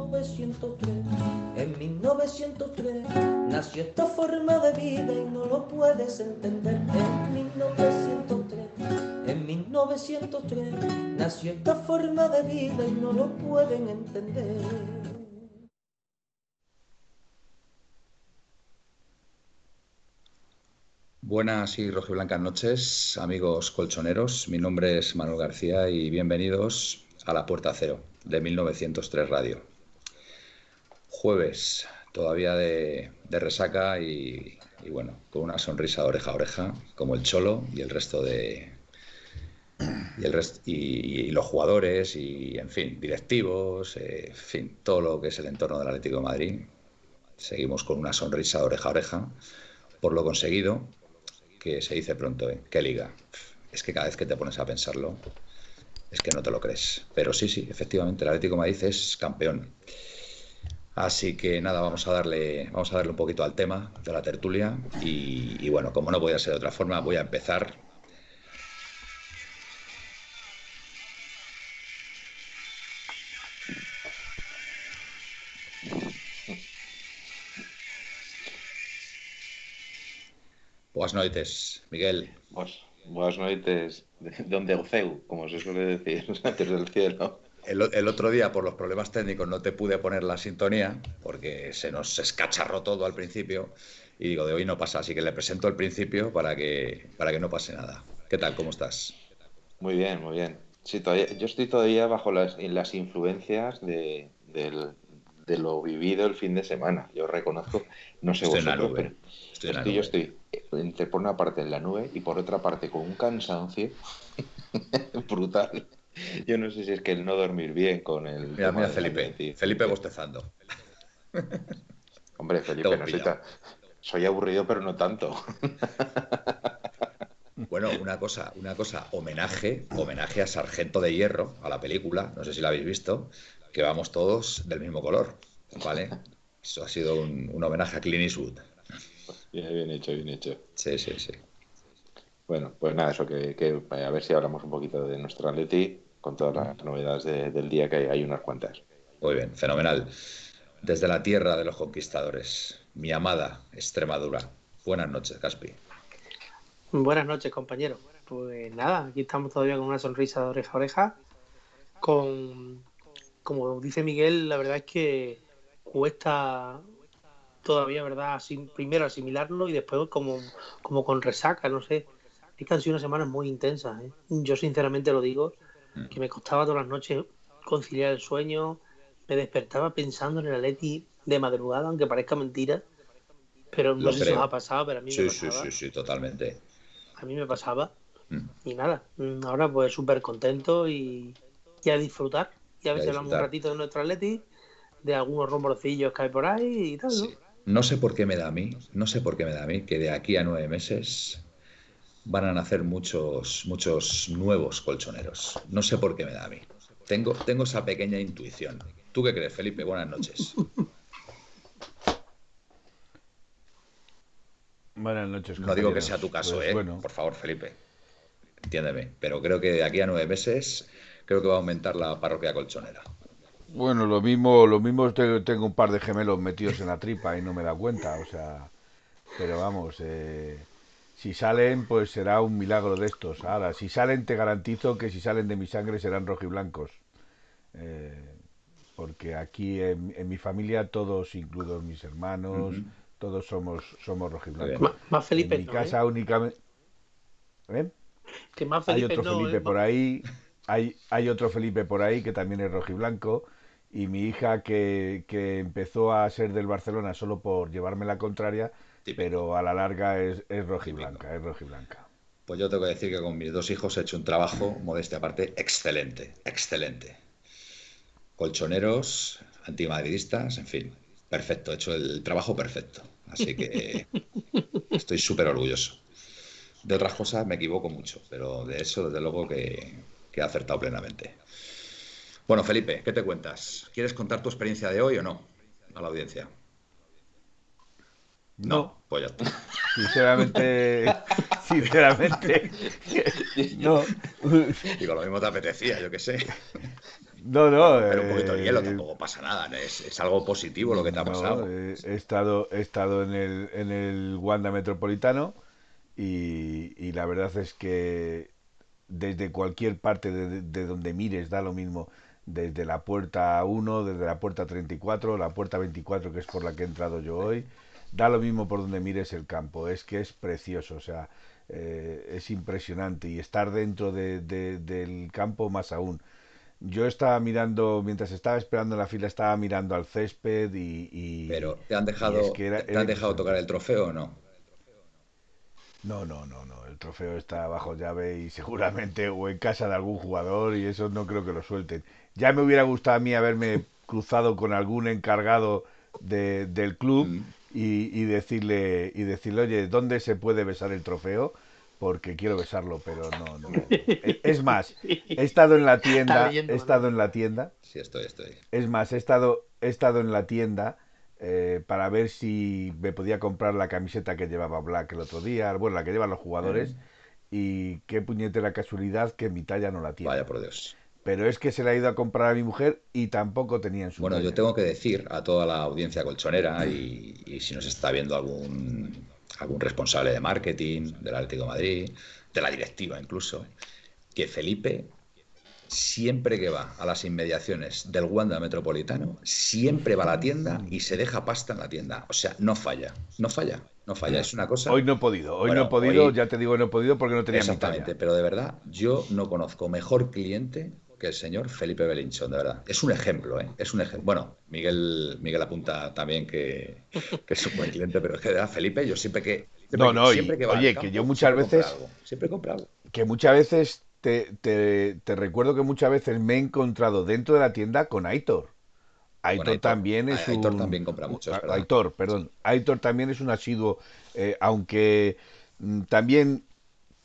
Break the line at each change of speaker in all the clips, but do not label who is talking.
1903. En 1903 nació esta forma de vida y no lo puedes entender. En 1903, en 1903 nació esta forma de vida y no lo pueden entender.
Buenas y rojiblancas noches, amigos colchoneros. Mi nombre es Manuel García y bienvenidos a La Puerta Cero de 1903 Radio. Jueves, todavía de, resaca y, bueno, con una sonrisa oreja a oreja, como el Cholo y el resto de. Y, los jugadores, y en fin, directivos, eh, en fin, todo lo que es el entorno del Atlético de Madrid. Seguimos con una sonrisa oreja a oreja por lo conseguido, que se dice pronto, ¿eh? ¿Qué liga? Es que cada vez que te pones a pensarlo, es que no te lo crees. Pero sí, sí, efectivamente, el Atlético Madrid es campeón. Así que nada, vamos a darle, vamos a darle un poquito al tema de la tertulia. Y, bueno, como no podía ser de otra forma, voy a empezar Buenas noches, Miguel.
buenas noches, donde Oceu, como se suele decir, antes del cielo.
El, otro día, por los problemas técnicos, no te pude poner la sintonía porque se nos escacharró todo al principio y digo, de hoy no pasa, así que le presento al principio para que, para que no pase nada. ¿Qué tal? ¿Cómo estás?
Muy bien, muy bien. Sí, todavía, yo estoy todavía bajo las, las influencias de, de lo vivido el fin de semana. Yo reconozco, no sé vosotros, pero estoy, yo estoy entre por una parte en la nube y por otra parte con un cansancio brutal. Yo no sé si es que el no dormir bien con el.
Mira, mira Felipe. Felipe bostezando.
Hombre, Felipe, no soy, soy aburrido, pero no tanto.
Bueno, una cosa, una cosa, homenaje, homenaje a Sargento de Hierro, a la película, no sé si la habéis visto, que vamos todos del mismo color, ¿vale? Eso ha sido un, homenaje a Clint Eastwood.
Bien, bien hecho, bien hecho.
Sí, sí, sí.
Bueno, pues nada, eso que, a ver si hablamos un poquito de nuestro Atleti con todas las novedades del día, que hay, unas cuantas.
Muy bien, fenomenal. Desde la tierra de los conquistadores, mi amada Extremadura. Buenas noches, Caspi.
Buenas noches, compañero. Pues nada, aquí estamos todavía con una sonrisa de oreja a oreja, con como dice Miguel, la verdad es que cuesta todavía, ¿verdad? primero asimilarlo y después como, como con resaca, no sé. Es que han sido unas semanas muy intensas. ¿eh? Yo sinceramente lo digo, mm. que me costaba todas las noches conciliar el sueño, me despertaba pensando en el Atleti de madrugada, aunque parezca mentira, pero no sé si os ha pasado, pero a mí
me
pasaba.
Sí, sí, sí, totalmente.
A mí me pasaba. Mm. Y nada, ahora pues súper contento y, y a disfrutar y a ver si hablamos un ratito de nuestro Atleti, de algunos rumorcillos que hay por ahí y tal, ¿no?
No sé por qué me da a mí, no sé por qué me da a mí que de aquí a nueve meses van a nacer muchos, muchos nuevos colchoneros. No sé por qué me da a mí. Tengo, tengo esa pequeña intuición. ¿Tú qué crees, Felipe? Buenas noches.
Buenas noches.
No digo que sea tu caso, pues ¿eh? Por favor, Felipe. Entiéndeme. Pero creo que de aquí a nueve meses creo que va a aumentar la parroquia colchonera.
Bueno, lo mismo, lo mismo tengo un par de gemelos metidos en la tripa y no me da cuenta, o sea, pero vamos, eh, si salen, pues será un milagro de estos. Ahora, si salen, te garantizo que si salen de mi sangre serán rojiblancos. Eh, porque aquí en, mi familia todos, incluidos mis hermanos, todos somos somos rojiblancos.
Más Felipe.
En mi casa únicamente. ¿Eh?
Que más Felipe
Hay otro Felipe por ahí. Hay, hay otro Felipe por ahí que también es rojiblanco y mi hija que, que, empezó a ser del Barcelona solo por llevarme la contraria, pero a la larga es, es rojiblanca, es rojiblanca.
Pues yo tengo que decir que con mis dos hijos he hecho un trabajo, modestia aparte, excelente, excelente. Colchoneros, antimadridistas, en fin, perfecto, he hecho el trabajo perfecto. Así que estoy súper orgulloso. De otras cosas me equivoco mucho, pero de eso desde luego que, que he acertado plenamente. Bueno, Felipe, ¿qué te cuentas? ¿Quieres contar tu experiencia de hoy o no a la audiencia? No, pues ya está.
Sinceramente, sinceramente, no.
Digo, lo mismo te apetecía, yo qué sé.
No, no.
Pero un poquito de hielo eh, tampoco pasa nada. Es, algo positivo lo que te ha pasado.
Eh, he, estado, he estado en el, en el Wanda Metropolitano y, la verdad es que desde cualquier parte de, de, donde mires da lo mismo. Desde la puerta 1, desde la puerta 34, la puerta 24, que es por la que he entrado yo hoy da lo mismo por donde mires el campo, es que es precioso, o sea, eh, es impresionante y estar dentro de, del campo más aún. Yo estaba mirando, mientras estaba esperando en la fila, estaba mirando al césped y...
Pero, ¿te han dejado, ¿te han dejado tocar el trofeo o no?
No, no, no, no. El trofeo está bajo llave y seguramente o en casa de algún jugador y eso no creo que lo suelten. Ya me hubiera gustado a mí haberme cruzado con algún encargado de, del club mm y, decirle, y decirle, oye, ¿dónde se puede besar el trofeo? Porque quiero besarlo, pero no, no. Es más, he estado en la tienda, he estado en la tienda.
Sí, estoy, estoy.
Es más, he estado, he estado en la tienda eh, para ver si me podía comprar la camiseta que llevaba Black el otro día, bueno, la que llevan los jugadores, y qué puñetera casualidad que mi talla no la tiene.
Vaya por Dios
pero es que se le ha ido a comprar a mi mujer y tampoco tenía en su
Bueno, yo tengo que decir a toda la audiencia colchonera y, si nos está viendo algún, algún responsable de marketing del Atlético de Madrid, de la directiva incluso, que Felipe siempre que va a las inmediaciones del Wanda Metropolitano, siempre va a la tienda y se deja pasta en la tienda. O sea, no falla, no falla, no falla. Es una cosa.
Hoy no he podido, hoy no he podido, ya te digo, no he podido porque no tenía
Exactamente, pero de verdad, yo no conozco mejor cliente que el señor Felipe Belinchón, de verdad. Es un ejemplo, ¿eh? Es un ejemplo. Bueno, Miguel, Miguel apunta también que, es un buen cliente, pero es que de verdad, Felipe, yo siempre que.
no, no, siempre que oye, que yo muchas veces.
siempre compro
Que muchas veces te, te, recuerdo que muchas veces me he encontrado dentro de la tienda con Aitor. Aitor, también es un.
Aitor también compra mucho.
Aitor, perdón. Aitor también es un asiduo, eh, aunque mm, también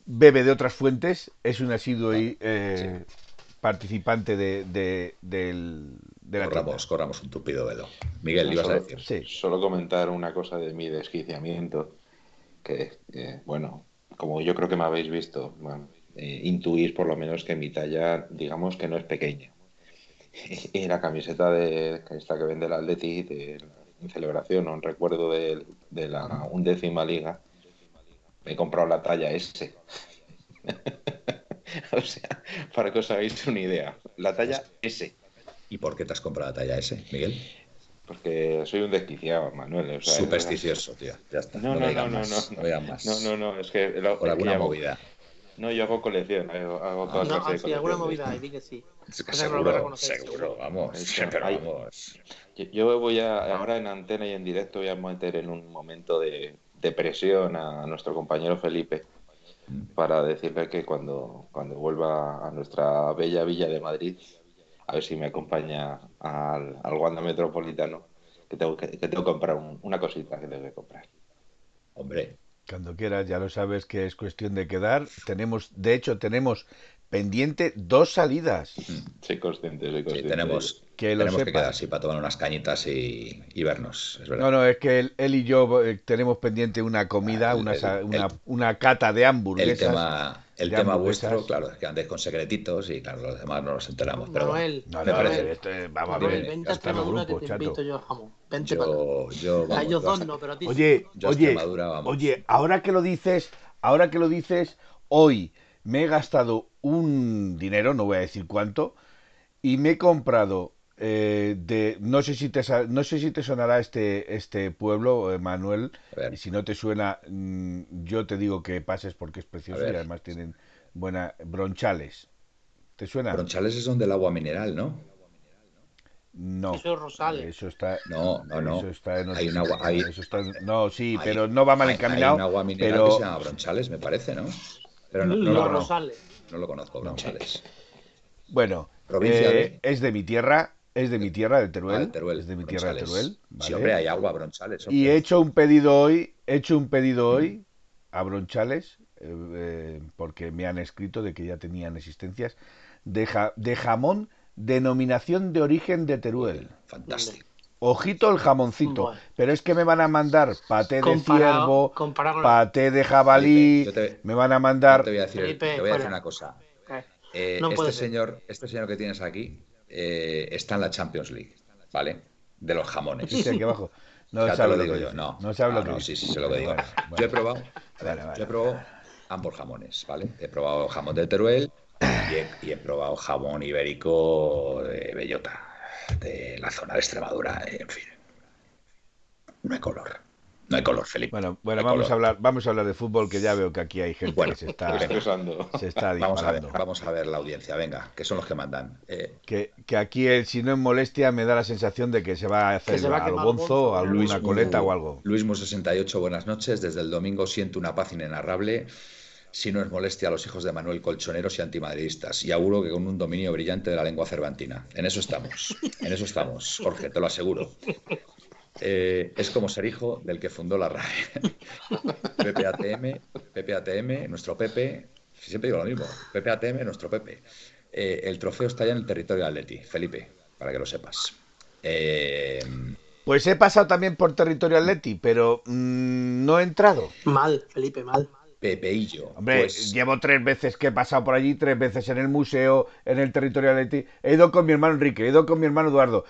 bebe de otras fuentes, es un asiduo y, eh, participante de, de, la
corramos, corramos un tupido velo. Miguel, ibas a decir.
Sí. Solo comentar una cosa de mi desquiciamiento, que, bueno, como yo creo que me habéis visto, bueno, eh, intuís por lo menos que mi talla, digamos que no es pequeña. Y la camiseta de esta que vende el Atleti de, en celebración o en recuerdo de, de la undécima liga, me he comprado la talla S. o sea, para que os hagáis una idea. La talla S.
¿Y por qué te has comprado la talla S, Miguel?
Porque soy un desquiciado, Manuel.
Supersticioso, tío. Ya está. No, no, no, no, no,
más. No, no, no, es que.
por alguna movida.
No, yo hago colección, hago, hago
todas no, ah, sí, alguna movida, di que sí.
seguro, seguro, vamos, vamos.
Yo, voy a, ahora en antena y en directo voy a meter en un momento de, de presión a nuestro compañero Felipe para decirle que cuando, cuando vuelva a nuestra bella villa de Madrid, a ver si me acompaña al, al Wanda Metropolitano, que tengo que, tengo que comprar una cosita que tengo que comprar.
Hombre.
Cuando quieras, ya lo sabes que es cuestión de quedar. Tenemos, de hecho, tenemos pendiente dos salidas.
Soy consciente, soy consciente.
tenemos que, tenemos que quedar así para tomar unas cañitas y, vernos.
no, no, es que él, y yo eh, tenemos pendiente una comida, una, una, cata de hamburguesas.
El tema, el tema vuestro, claro, es que andéis con secretitos y claro, los demás no nos enteramos. Pero
Manuel,
no, me parece. Este, vamos a ver, vente a
grupo, que te invito yo a jamón. Vente
yo, yo,
vamos, a ellos dos no, pero a ti
Oye, oye, oye, ahora que lo dices, ahora que lo dices, hoy me he gastado un dinero, no voy a decir cuánto, y me he comprado eh, de no sé si te no sé si te sonará este este pueblo eh, Manuel y si no te suena mm, yo te digo que pases porque es precioso y además tienen buena bronchales. Te suena
bronchales es donde el agua mineral no
no.
Eso es Rosales.
Eso está
no no no.
eso está en
hay un agua hay,
eso está, no sí pero no va mal encaminado hay
un agua mineral
pero...
que se llama bronchales me parece no pero no, no,
lo, Rosales.
no lo conozco bronchales.
Bueno eh, es de mi tierra Es de mi tierra, de Teruel. Ah, es de mi tierra, de Teruel.
Sí, hombre, hay agua, Bronchales.
Y he hecho un pedido hoy, he hecho un pedido hoy a Bronchales, eh, eh, porque me han escrito de que ya tenían existencias, de, de jamón denominación de origen de Teruel.
Fantástico.
Ojito el jamoncito, pero es que me van a mandar paté de ciervo, paté de jabalí, me van a mandar...
Te voy a decir, te voy a decir una cosa. Eh, este, señor, este señor que tienes aquí eh, está en la Champions League, ¿vale? De los jamones.
Sí, aquí abajo.
No ya lo digo yo, no. No sabe lo que sí, sí, sé lo que digo. Yo he probado, yo he probado ambos jamones, ¿vale? He probado jamón de Teruel y he, probado jamón ibérico de bellota, de la zona de Extremadura, en fin. No hay color. No hay color, Felipe.
Bueno, bueno vamos, a hablar, vamos a hablar de fútbol, que ya veo que aquí hay gente que se está, se está
vamos a, ver, vamos a ver la audiencia, venga, que son los que mandan. Eh,
que, que, aquí, si no es molestia, me da la sensación de que se va a hacer algo bonzo, alguna coleta o algo.
Luismo68, buenas noches. Desde el domingo siento una paz inenarrable si no es molestia a los hijos de Manuel Colchoneros y antimadridistas. Y auguro que con un dominio brillante de la lengua cervantina. En eso estamos, en eso estamos, Jorge, te lo aseguro. Eh, es como ser hijo del que fundó la RAE. PPATM, PPATM, nuestro Pepe, siempre digo lo mismo, PPATM, nuestro Pepe. Eh, el trofeo está ya en el territorio de Atleti, Felipe, para que lo sepas. Eh,
pues he pasado también por territorio Atleti, pero mm, no he entrado.
Mal, Felipe, mal.
Pepeillo.
Hombre,
pues
llevo tres veces que he pasado por allí, tres veces en el museo, en el territorio Atleti. He ido con mi hermano Enrique, he ido con mi hermano Eduardo.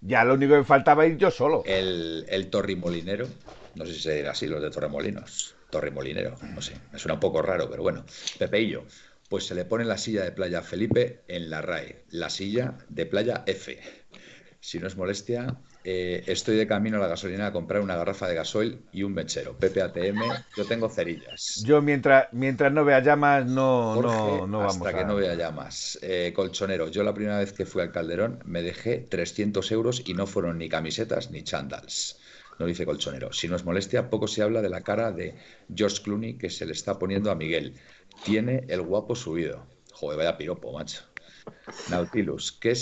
Ya lo único que me faltaba ir yo solo.
El, el Torrimolinero, no sé si se dirá así, los de Torremolinos. Torremolinero, no sé, me suena un poco raro, pero bueno. Pepeillo, pues se le pone la silla de playa Felipe en la RAE, la silla de playa F. Si no es molestia, eh, estoy de camino a la gasolina a comprar una garrafa de gasoil y un mechero. PPATM, yo tengo cerillas.
Yo mientras, mientras no vea llamas, no, no, no
vamos Hasta que no vea llamas. Eh, colchonero, yo la primera vez que fui al Calderón me dejé 300 euros y no fueron ni camisetas ni chandals. No dice colchonero. Si no es molestia, poco se habla de la cara de George Clooney que se le está poniendo a Miguel. Tiene el guapo subido. Joder, vaya piropo, macho. Nautilus, ¿qué,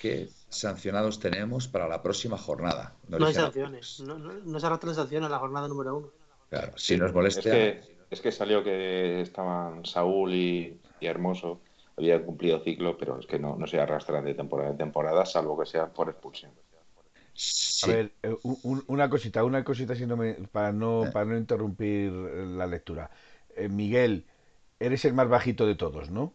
qué sancionados tenemos para la próxima jornada.
No, hay sanciones, no, no, se arrastran sanciones en la jornada número uno.
Claro, si nos molestia.
Es que, salió que estaban Saúl y, Hermoso, habían cumplido ciclo, pero es que no, no se arrastran de temporada en temporada, salvo que sea por expulsión.
A ver, eh, una cosita, una cosita para, no, eh. para no interrumpir la lectura. Eh, Miguel, eres el más bajito de todos, ¿no?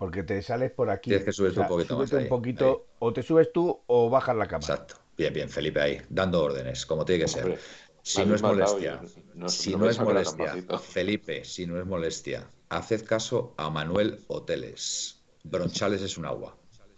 Porque te sales por aquí.
Tienes que subir un poquito más.
un poquito, o te subes tú o bajas la cámara.
Exacto. Bien, bien, Felipe ahí, dando órdenes, como tiene que ser. si no es molestia, si no, es molestia, Felipe, si no es molestia, haced caso a Manuel Hoteles. Bronchales es un agua.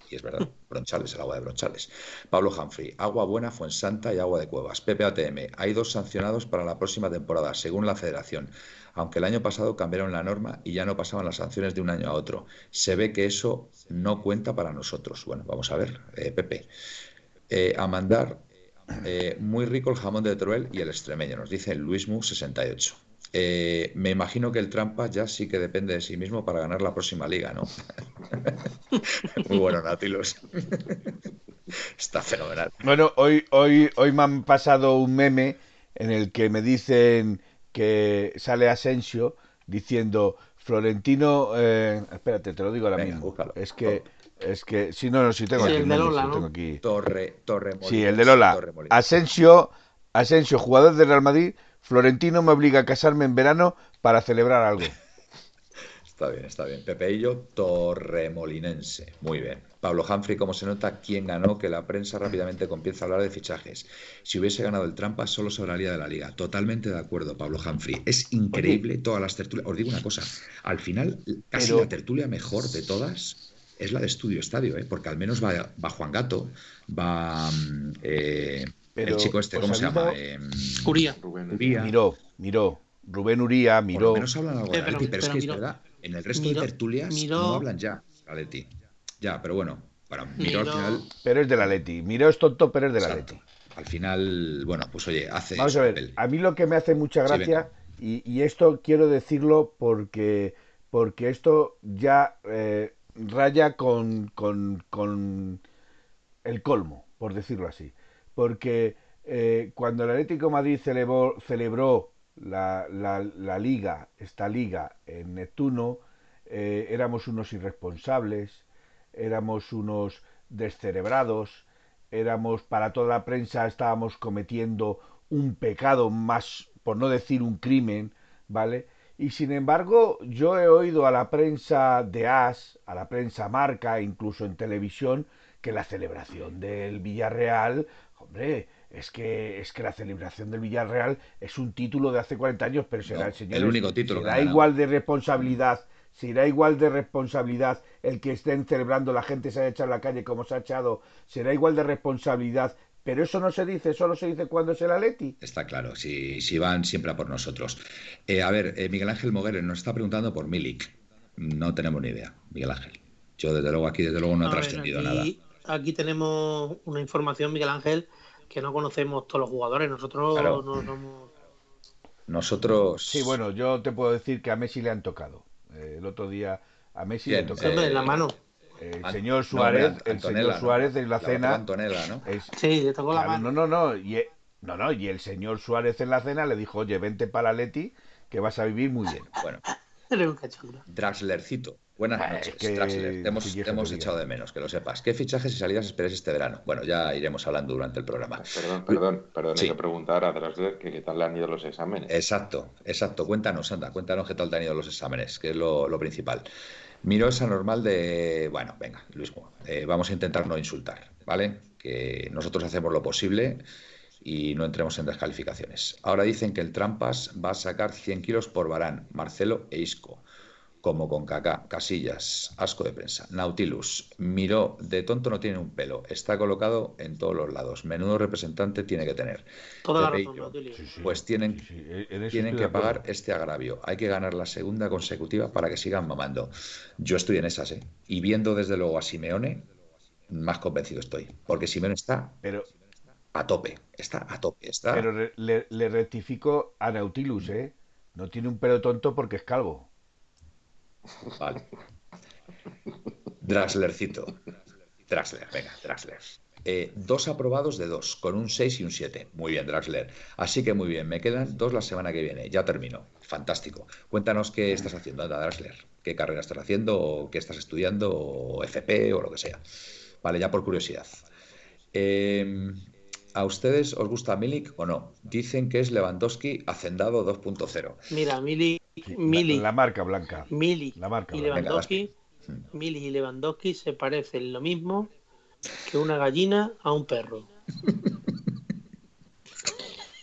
Y es verdad, Bronchales, el agua de Bronchales. Pablo Humphrey, agua buena, Fuensanta y agua de Cuevas. PPATM, hay dos sancionados para la próxima temporada, según la federación aunque el año pasado cambiaron la norma y ya no pasaban las sanciones de un año a otro. Se ve que eso no cuenta para nosotros. Bueno, vamos a ver, eh, Pepe. Eh, a mandar, eh, muy rico el jamón de Teruel y el extremeño, nos dice Luismu68. me imagino que el Trampa ya sí que depende de sí mismo para ganar la próxima liga, ¿no? Muy bueno, Natilos. Está fenomenal.
Bueno, hoy, hoy, hoy me han pasado un meme en el que me dicen que sale Asensio diciendo Florentino, eh, espérate, te lo digo ahora mismo. Es que, es que, si no, no, si tengo, aquí,
el de Lola,
tengo aquí. Torre, Torre
Sí, el de Lola. Asensio, Asensio, jugador del Real Madrid, Florentino me obliga a casarme en verano para celebrar algo.
está bien, está bien. Pepeillo, Torremolinense. Muy bien. Pablo Humphrey, como se nota, quién ganó, que la prensa rápidamente comienza a hablar de fichajes. Si hubiese ganado el Trampa, solo se hablaría de la liga. Totalmente de acuerdo, Pablo Humphrey. Es increíble todas las tertulias. Os digo una cosa, al final, casi la tertulia mejor de todas es la de Estudio Estadio, ¿eh? porque al menos va, Juan Gato, va mm, eh, el chico este, ¿cómo se llama? Eh,
Uría.
Uría. Miró, miró. Rubén Uría, miró. Por
lo menos hablan algo de pero, pero, es que es verdad, en el resto de tertulias no hablan ya, Aleti. Ya, pero bueno, para Miró, al final.
Pero es de la Leti. Miró es tonto, pero es de la Leti.
Al final, bueno, pues oye, hace.
Vamos a ver, a mí lo que me hace mucha gracia, y, esto quiero decirlo porque, porque esto ya eh, raya con, con, con, el colmo, por decirlo así. Porque eh, cuando el Atlético Madrid celebró, celebró la, la, liga, esta liga en Neptuno, eh, éramos unos irresponsables, éramos unos descerebrados, éramos para toda la prensa estábamos cometiendo un pecado más, por no decir un crimen, ¿vale? Y sin embargo, yo he oído a la prensa de AS, a la prensa marca, incluso en televisión, que la celebración del Villarreal, hombre, es que es que la celebración del Villarreal es un título de hace 40 años, pero será el señor.
El único título.
Será igual de responsabilidad, será igual de responsabilidad el que estén celebrando, la gente se haya echado a la calle como se ha echado, será igual de responsabilidad pero eso no se dice, solo se dice cuando es el Atleti.
Está claro, si, si van siempre a por nosotros. Eh, a ver, eh, Miguel Ángel Moguer nos está preguntando por Milik. No tenemos ni idea, Miguel Ángel. Yo desde luego aquí desde luego no he trascendido nada.
Aquí tenemos una información, Miguel Ángel, que no conocemos todos los jugadores. Nosotros no somos...
Nosotros...
Sí, bueno, yo te puedo decir que a Messi le han tocado. Eh, el otro día a Messi le tocado.
en la mano.
El señor Suárez, el señor Suárez en la, cena.
Antonella, ¿no?
sí, le tocó la mano.
No, no, no. Y, no, no. Y el señor Suárez en la cena le dijo, oye, vente para Leti, que vas a vivir muy bien.
Bueno. Draxlercito. Buenas noches, Draxler. Te hemos, hemos echado de menos, que lo sepas. ¿Qué fichajes y salidas esperáis este verano? Bueno, ya iremos hablando durante el programa.
Perdón, perdón, perdón. Hay que preguntar a Draxler que qué tal le han ido los exámenes.
Exacto, exacto. Cuéntanos, anda, cuéntanos qué tal te han ido los exámenes, que es lo, lo principal. Miro esa normal de, bueno, venga, Luis, eh, vamos a intentar no insultar, ¿vale? Que nosotros hacemos lo posible y no entremos en descalificaciones. Ahora dicen que el Trampas va a sacar 100 kilos por Barán, Marcelo e Isco como con Kaká, Casillas, asco de prensa. Nautilus, Miró, de tonto no tiene un pelo, está colocado en todos los lados. Menudo representante tiene que tener.
Toda
Pues tienen, tienen que pagar este agravio. Hay que ganar la segunda consecutiva para que sigan mamando. Yo estoy en esas, ¿eh? Y viendo desde luego a Simeone, más convencido estoy. Porque Simeone está
pero,
a tope, está a tope. Está...
Pero le, le rectifico a Nautilus, ¿eh? No tiene un pelo tonto porque es calvo.
Vale. Draxlercito. Draxler, venga, Draxler. Eh, dos aprobados de dos, con un 6 y un 7. Muy bien, Draxler. Así que muy bien, me quedan dos la semana que viene. Ya termino. Fantástico. Cuéntanos qué estás haciendo, Draxler. ¿Qué carrera estás haciendo? O ¿Qué estás estudiando? ¿O FP? O lo que sea. Vale, ya por curiosidad. Eh, ¿A ustedes os gusta Milik o no? Dicen que es Lewandowski hacendado 2.0.
Mira, Milik Mili,
la, marca blanca.
Mili
la marca
y Lewandowski, Mili y Lewandowski se parecen lo mismo que una gallina a un perro.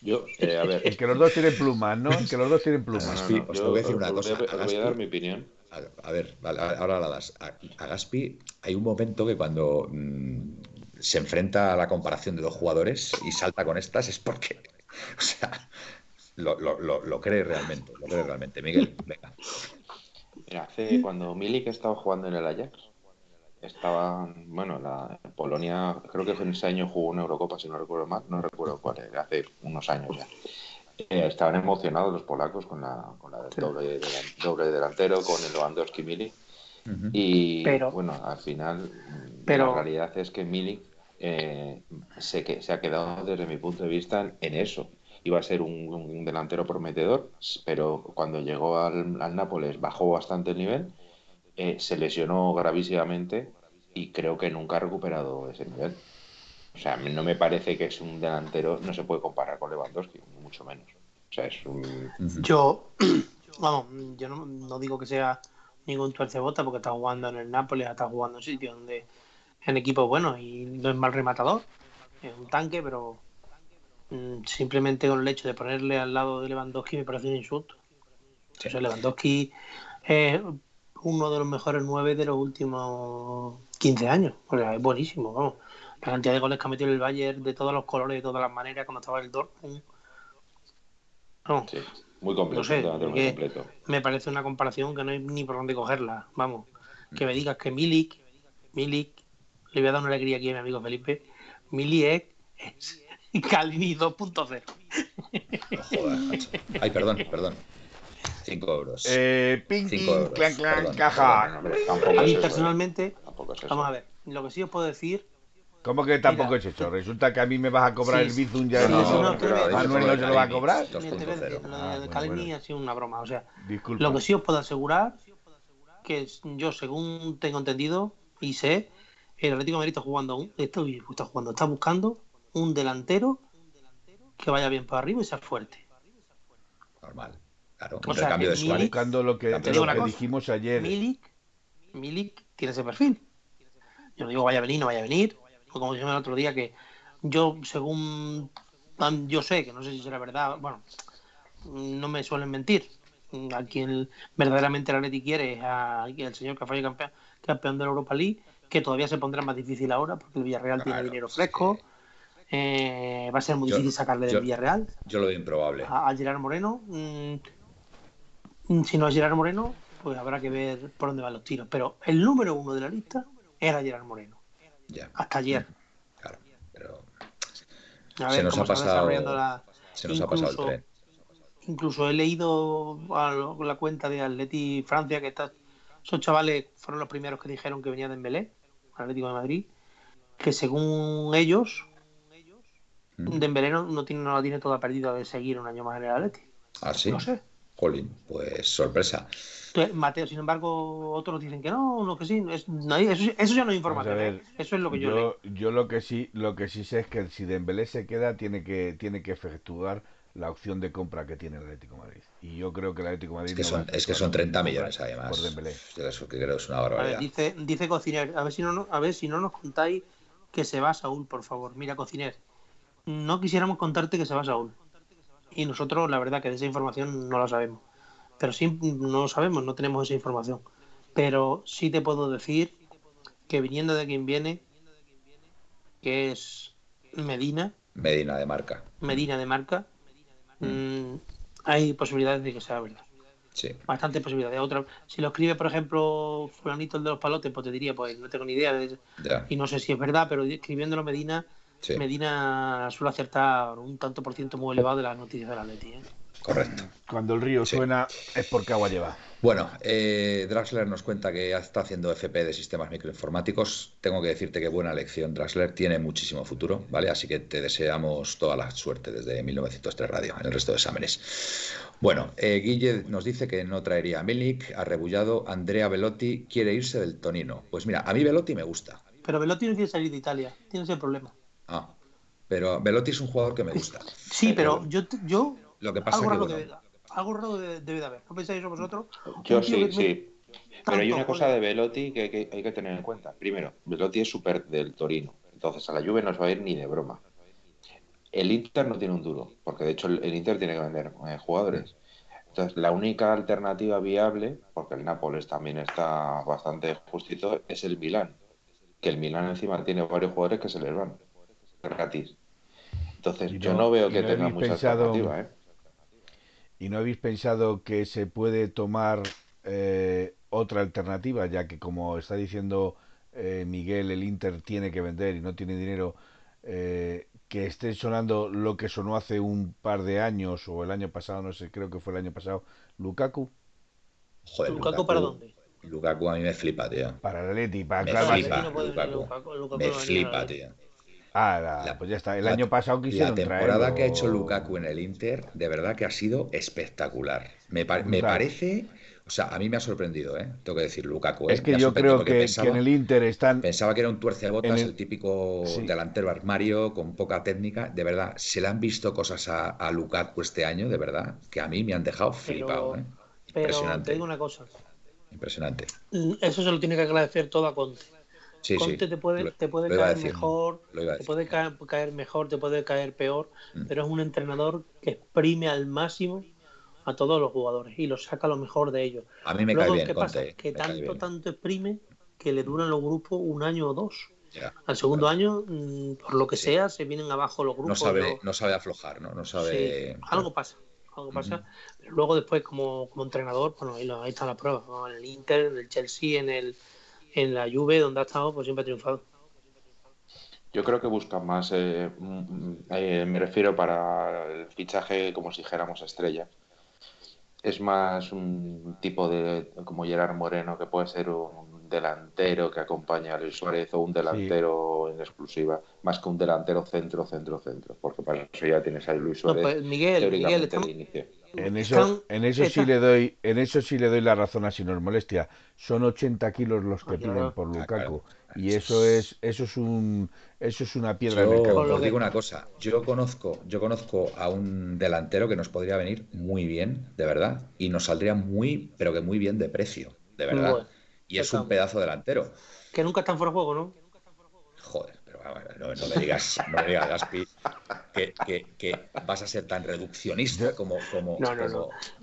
Yo, eh, a ver.
Es que los dos tienen plumas, ¿no? Que los dos tienen plumas.
os voy a decir una cosa.
voy a dar mi opinión.
A, ver, ahora la das. A, Gaspi hay un momento que cuando mm, se enfrenta a la comparación de dos jugadores y salta con estas es porque, o sea, lo, lo, lo, cree realmente, lo cree realmente. Miguel, venga.
Mira, hace cuando Milik estaba jugando en el Ajax, estaba, bueno, la Polonia, creo que en ese año jugó una Eurocopa, si no recuerdo mal, no recuerdo cuál, era, hace unos años ya. Eh, estaban emocionados los polacos con la, con la doble, doble, delantero, con el Lewandowski Milik. Y bueno, al final la realidad es que Milik eh, se, se ha quedado desde mi punto de vista en eso iba a ser un, delantero prometedor, pero cuando llegó al, Nápoles bajó bastante el nivel, eh, se lesionó gravísimamente y creo que nunca ha recuperado ese nivel. O sea, no me parece que es un delantero, no se puede comparar con Lewandowski, mucho menos. O sea, es un...
Yo, vamos, yo no, digo que sea ningún tuercebota porque está jugando en el Nápoles, está jugando en sitio donde en equipos buenos y no es mal rematador. Es un tanque, pero Mm, simplemente con el hecho de ponerle al lado de Lewandowski me parece un insulto. Lewandowski es uno de los mejores nueve de los últimos 15 años. O sea, es buenísimo, vamos. La cantidad de goles que ha metido el Bayern de todos los colores, de todas las maneras, cuando estaba el Dortmund.
muy completo,
Me parece una comparación que no hay ni por dónde cogerla. Vamos, que me digas que Milik, Milik, le voy a dar una alegría aquí a mi amigo Felipe, Milik es Calini 2.0.
Ay, perdón, perdón. 5 euros.
Eh, euros. Clan, clan, caja.
a mí personalmente, vamos a ver, lo que sí os puedo decir
¿Cómo que tampoco es eso? Resulta que a mí me vas a cobrar el Bizum ya no, no, no, Manuel no se lo va a cobrar. Lo
de ah, ha sido una broma. O sea, lo que sí os puedo asegurar que yo, según tengo entendido y sé, el Atlético de Madrid está jugando, está jugando, está buscando un delantero que vaya bien para arriba y sea fuerte.
Normal. Claro, o sea, cambio de Milik,
buscando lo que, lo que dijimos ayer.
Milik, Milik tiene ese perfil. Yo no digo vaya a venir, no vaya a venir. Como dijimos el otro día, que yo, según yo sé, que no sé si será verdad, bueno, no me suelen mentir. A quien verdaderamente el Atleti quiere es al señor que fue campeón, campeón de la Europa League, que todavía se pondrá más difícil ahora porque el Villarreal tiene dinero fresco. Eh, va a ser muy difícil sacarle del Villarreal.
Yo lo veo improbable.
A, Gerard Moreno. Mm, si no es Gerard Moreno, pues habrá que ver por dónde van los tiros. Pero el número uno de la lista era Gerard Moreno. Hasta ayer.
Claro, pero se nos ha pasado, se nos ha pasado el tren.
Incluso he leído a la cuenta de Atleti Francia que está, esos chavales fueron los primeros que dijeron que venía de Dembélé, Atlético de Madrid, que según ellos mm. Dembélé no, no, tiene, no la tiene toda perdida de seguir un año más en el Atleti.
¿Ah, sí? No sé. Jolín, pues sorpresa.
Mateo, sin embargo, otros dicen que no, lo que sí, eso, ya no es información, ¿eh? eso es lo que yo,
yo Yo lo que sí, lo que sí sé es que si Dembélé se queda, tiene que, tiene que efectuar la opción de compra que tiene el Atlético Madrid. Y yo creo que el Atlético Madrid...
Es que, son, es que son 30 millones además. Por Dembélé. Eso que creo es una barbaridad.
dice, dice Cociner, a ver, si no, a ver si no nos contáis que se va Saúl, por favor. Mira, Cociner, no quisiéramos contarte que se va Saúl. Y nosotros, la verdad, que de esa información no la sabemos pero sí no lo sabemos, no tenemos esa información. Pero sí te puedo decir que viniendo de quien viene, que es Medina.
Medina de marca.
Medina de marca. Mm. Mm, hay posibilidades de que sea verdad.
Sí.
Bastante posibilidades. Otra, si lo escribe, por ejemplo, Fulanito el de los palotes, pues te diría, pues no tengo ni idea. y no sé si es verdad, pero escribiéndolo Medina, Medina suele acertar un tanto por ciento muy elevado de las noticias de la Leti. ¿eh?
Correcto.
Cuando el río suena es porque agua lleva.
Bueno, eh, Draxler nos cuenta que está haciendo FP de sistemas microinformáticos. Tengo que decirte que buena lección, Draxler. Tiene muchísimo futuro, ¿vale? Así que te deseamos toda la suerte desde 1903 Radio en el resto de exámenes. Bueno, eh, Guille nos dice que no traería a Milik, arrebullado. Andrea Velotti quiere irse del Tonino. Pues mira, a mí Velotti me gusta.
Pero Velotti no quiere salir de Italia. Tienes el problema.
Ah, pero Velotti es un jugador que me gusta.
Sí, pero yo, yo
lo que pasa algo
raro,
que,
debe, algo raro debe, de haber. ¿No pensáis eso vosotros?
Yo sí, sí. Pero hay una cosa de Velotti que hay, que tener en cuenta. Primero, Velotti es súper del Torino. Entonces a la Juve no se va a ir ni de broma. El Inter no tiene un duro, porque de hecho el, Inter tiene que vender eh, jugadores. Entonces, la única alternativa viable, porque el Nápoles también está bastante justito, es el Milán. Que el Milán encima tiene varios jugadores que se les van gratis. Entonces, yo no veo que tenga mucha alternativa. ¿eh?
¿Y no habéis pensado que se puede tomar eh, otra alternativa, ya que como está diciendo eh, Miguel, el Inter tiene que vender y no tiene dinero, eh, que esté sonando lo que sonó hace un par de años o el año pasado, no sé, creo que fue el año pasado, Lukaku?
Joder, ¿Lukaku, para dónde?
Lukaku a mí me flipa, tío.
Para el Atleti, para
me flipa, me flipa, tío.
Ah, pues ya está. El año pasado quisieron
La temporada que ha hecho Lukaku en el Inter, de verdad que ha sido espectacular. Me, parece... O sea, a mí me ha sorprendido, ¿eh? Tengo que decir, Lukaku. ¿eh?
Es que yo creo que, en el Inter están...
Pensaba que era un tuercebotas, el... el típico delantero armario con poca técnica. De verdad, se le han visto cosas a, Lukaku este año, de verdad, que a mí me han dejado flipado, ¿eh?
Impresionante. Pero te digo una cosa.
Impresionante.
Eso se lo tiene que agradecer todo a Conte. Conte te puede, te puede caer mejor, te puede caer, mejor, te puede caer peor, mm. pero es un entrenador que exprime al máximo a todos los jugadores y los saca lo mejor de ellos.
A mí me cae bien, ¿qué pasa?
Que tanto, tanto exprime que le duran los grupos un año o dos. Al segundo año, mm, por lo que sea, se vienen abajo los grupos.
No sabe, no sabe aflojar, ¿no? No sabe.
algo pasa, algo pasa. Pero luego después como, como entrenador, bueno, ahí, ahí está la prueba. En el Inter, en el Chelsea, en el en la Juve, donde ha estado, pues siempre ha triunfado.
Yo creo que buscan más, eh, mm, eh, me refiero para el fichaje como si dijéramos estrella. Es más un tipo de, como Gerard Moreno, que puede ser un delantero que acompaña a Luis Suárez o un delantero en exclusiva, más que un delantero centro, centro, centro, porque para eso ya tienes a Luis Suárez.
Pues, Miguel, Miguel
En eso, en eso sí le doy, en eso sí le doy la razón a si nos molestia. Son 80 kilos los que piden por ah, Lukaku. Y eso es, eso es un, eso es una piedra
yo, en Os digo una cosa, yo conozco, yo conozco a un delantero que nos podría venir muy bien, de verdad, y nos saldría muy, pero que muy bien de precio, de verdad. y es un pedazo delantero.
Que nunca están fuera de juego, ¿no?
Joder, no, no me digas, no me digas, Gaspi, que, vas a ser tan reduccionista como... como,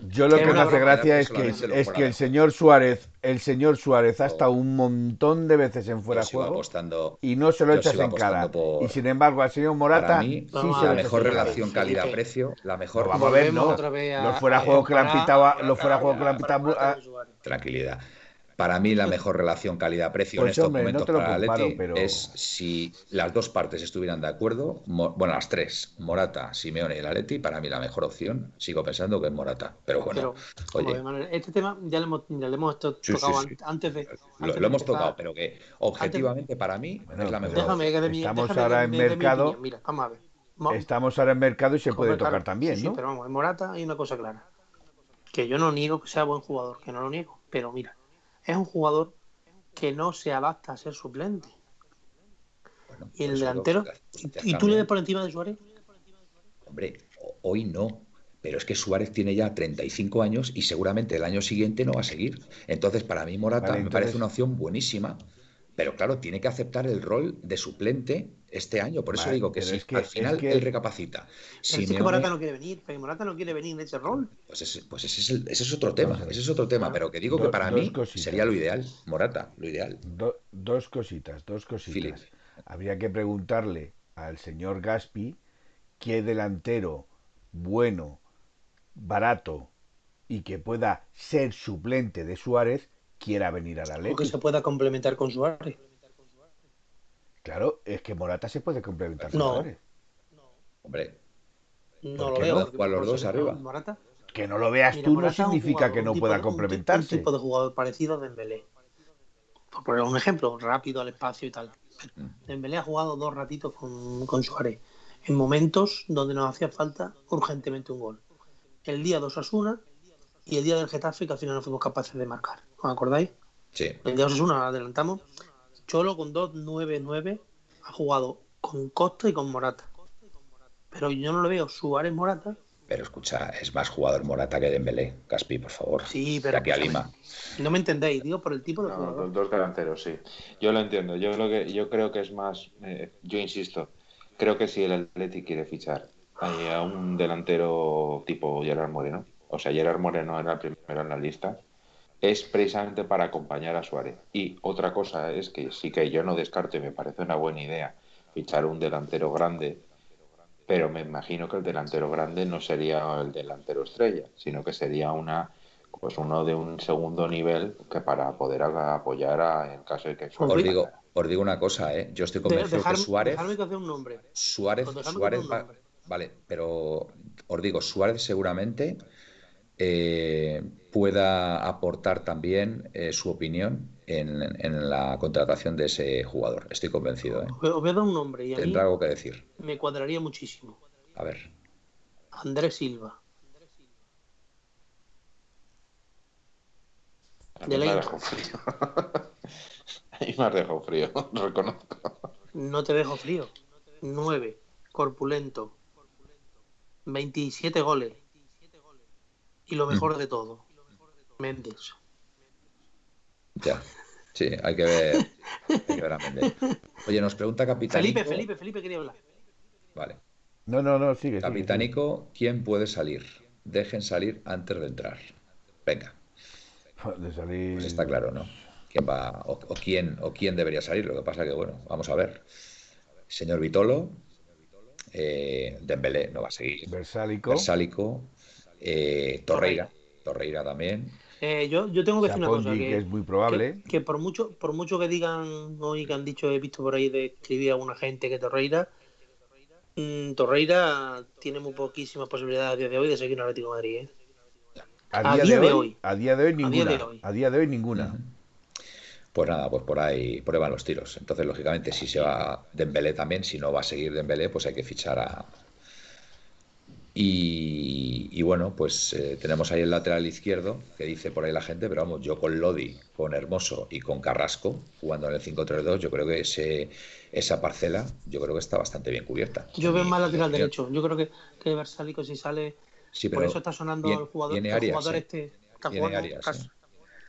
Yo lo que me hace gracia es que, es que el señor Suárez, el señor Suárez ha estado un montón de veces en fuera de juego y no se lo echas en cara. Y sin embargo al señor Morata sí
se la mejor relación calidad-precio, la mejor...
vamos a ver, no. Los fuera juegos que le han pitado, los fuera juegos que le han pitado...
Tranquilidad. Para mí la mejor relación calidad-precio en pues, estos momentos para Atleti es si las dos partes estuvieran de acuerdo, bueno, las tres, Morata, Simeone y el Atleti, para mí la mejor opción, sigo pensando que es Morata. Pero bueno,
oye. este tema ya lo hemos, tocado antes de...
lo, hemos tocado, pero que objetivamente para mí es la mejor
déjame, opción. Estamos ahora en mercado... Mira, vamos a ver. Estamos ahora en mercado y se puede tocar también, ¿no?
Sí, pero vamos, en Morata hay una cosa clara. Que yo no niego que sea buen jugador, que no lo niego, pero mira es un jugador que no se adapta a ser suplente. y el delantero. ¿Y tú le ves por encima de Suárez?
Hombre, hoy no. Pero es que Suárez tiene ya 35 años y seguramente el año siguiente no va a seguir. Entonces, para mí, Morata me parece una opción buenísima. Pero claro, tiene que aceptar el rol de suplente este año. Por eso digo que si al final él recapacita.
Si es que Morata no quiere venir, pero Morata no quiere venir en ese rol.
Pues ese, pues ese, es, otro tema, ese es otro tema, pero que digo que para mí sería lo ideal, Morata, lo ideal.
dos cositas, dos cositas. Habría que preguntarle al señor Gaspi qué delantero bueno, barato y que pueda ser suplente de Suárez quiera venir a la ley.
O que se pueda complementar con Suárez.
Claro, es que Morata se puede complementar con
no. Hombre. No lo veo. No? los dos arriba?
Morata?
Que no lo veas tú no significa que no pueda complementarse.
Un tipo de jugador parecido a Dembélé. Por poner un ejemplo, rápido al espacio y tal. Mm. Dembélé ha jugado dos ratitos con, con Suárez en momentos donde nos hacía falta urgentemente un gol. El día 2 Asuna y el día del Getafe que al final no fuimos capaces de marcar. ¿Os acordáis?
Sí.
El día 2 Asuna, adelantamos, Cholo con 2-9-9 ha jugado con Costa y con Morata. Pero yo no lo veo Suárez Morata.
Pero escucha, es más jugador Morata que Dembélé, Caspi, por favor.
Sí, pero
aquí a Lima.
No me entendéis, digo por el tipo de
no, Dos delanteros, sí. Yo lo entiendo. Yo lo que yo creo que es más, eh, yo insisto, creo que si el Atleti quiere fichar a un delantero tipo Gerard Moreno, o sea, Gerard Moreno era el primero en la lista, es precisamente para acompañar a Suárez. Y otra cosa es que sí que yo no descarte, me parece una buena idea fichar un delantero grande, pero me imagino que el delantero grande no sería el delantero estrella, sino que sería una pues uno de un segundo nivel que para poder apoyar a, en caso de que
os digo os digo una cosa eh yo estoy convencido que Suárez
un nombre.
Suárez Suárez vale pero os digo Suárez seguramente eh, pueda aportar también eh, su opinión en, la contratación de ese jugador. Estoy convencido. ¿eh?
Os voy a dar un nombre y
Tendrá algo que decir.
Me cuadraría muchísimo.
A ver.
Andrés Silva.
De me dejado frío. Ahí me has dejado frío, reconozco.
No te dejo frío. 9. Corpulento. 27 goles. Y lo mejor mm. de todo, Méndez.
Ya. Sí, hay que ver, hay que ver a Méndez. Oye, nos pregunta Capitanico.
Felipe, Felipe, Felipe quería hablar.
Vale.
No, no, no, sigue.
Capitanico, ¿quién puede salir? Dejen salir antes de entrar. Venga.
De salir.
Pues está claro, ¿no? ¿Quién va, o, quién, o quién debería salir? Lo que pasa que, bueno, vamos a ver. Señor Vitolo, eh, Dembélé no va a seguir.
Versálico.
Versálico eh, Torreira, Torreira también.
Eh, yo, yo tengo que decir una cosa.
Que, es muy probable.
Que, por mucho por mucho que digan hoy que han dicho, he visto por ahí de escribir a una gente que Torreira, mm, Torreira tiene muy poquísimas posibilidades a día de hoy de seguir en Atlético de Madrid. ¿eh?
A, día, de, hoy, A día de hoy ninguna. A día de hoy, ninguna.
Pues nada, pues por ahí prueban los tiros. Entonces, lógicamente, si se va Dembélé también, si no va a seguir Dembélé, pues hay que fichar a, y, bueno, pues eh, tenemos ahí el lateral izquierdo, que dice por ahí la gente, pero vamos, yo con Lodi, con Hermoso y con Carrasco, jugando en el 5-3-2, yo creo que ese, esa parcela, yo creo que está bastante bien cubierta.
Yo veo más lateral derecho. Yo creo que, que Versálico si sale... por eso está sonando el jugador, el jugador este... Está jugando,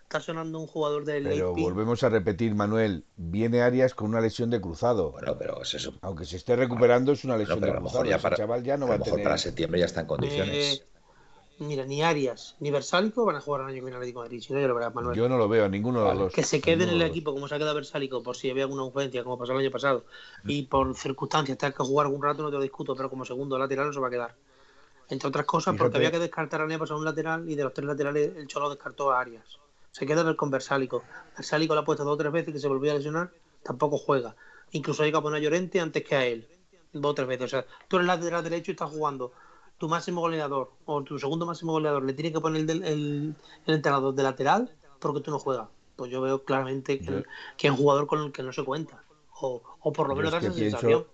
está sonando un jugador del
Pero volvemos a repetir, Manuel, viene Arias con una lesión de cruzado.
Bueno, pero es eso.
Aunque se esté recuperando, es una lesión de cruzado.
Ya para, chaval ya no va a tener... para septiembre ya está en condiciones.
Eh, mira, ni Arias ni Versálico van a jugar el año que viene Atlético de Madrid. yo, lo verás, Manuel.
yo no lo veo a ninguno de los
Que se quede en el equipo como se ha quedado Versálico por si había alguna ausencia, como pasó el año pasado. Y por circunstancias, tener que jugar algún rato, no te lo discuto, pero como segundo lateral no se va a quedar. Entre otras cosas, porque había que descartar a Nepas a un lateral y de los tres laterales el Cholo descartó a Arias se queda con Versálico. Versálico lo ha puesto dos o tres veces que se volvió a lesionar, tampoco juega. Incluso hay que poner a Llorente antes que a él, dos o tres veces. O sea, tú eres lateral derecho y estás jugando tu máximo goleador o tu segundo máximo goleador, le tiene que poner el, el, entrenador de lateral porque tú no juegas. Pues yo veo claramente que, es un jugador con el que no se cuenta. O, por lo menos da esa sensación.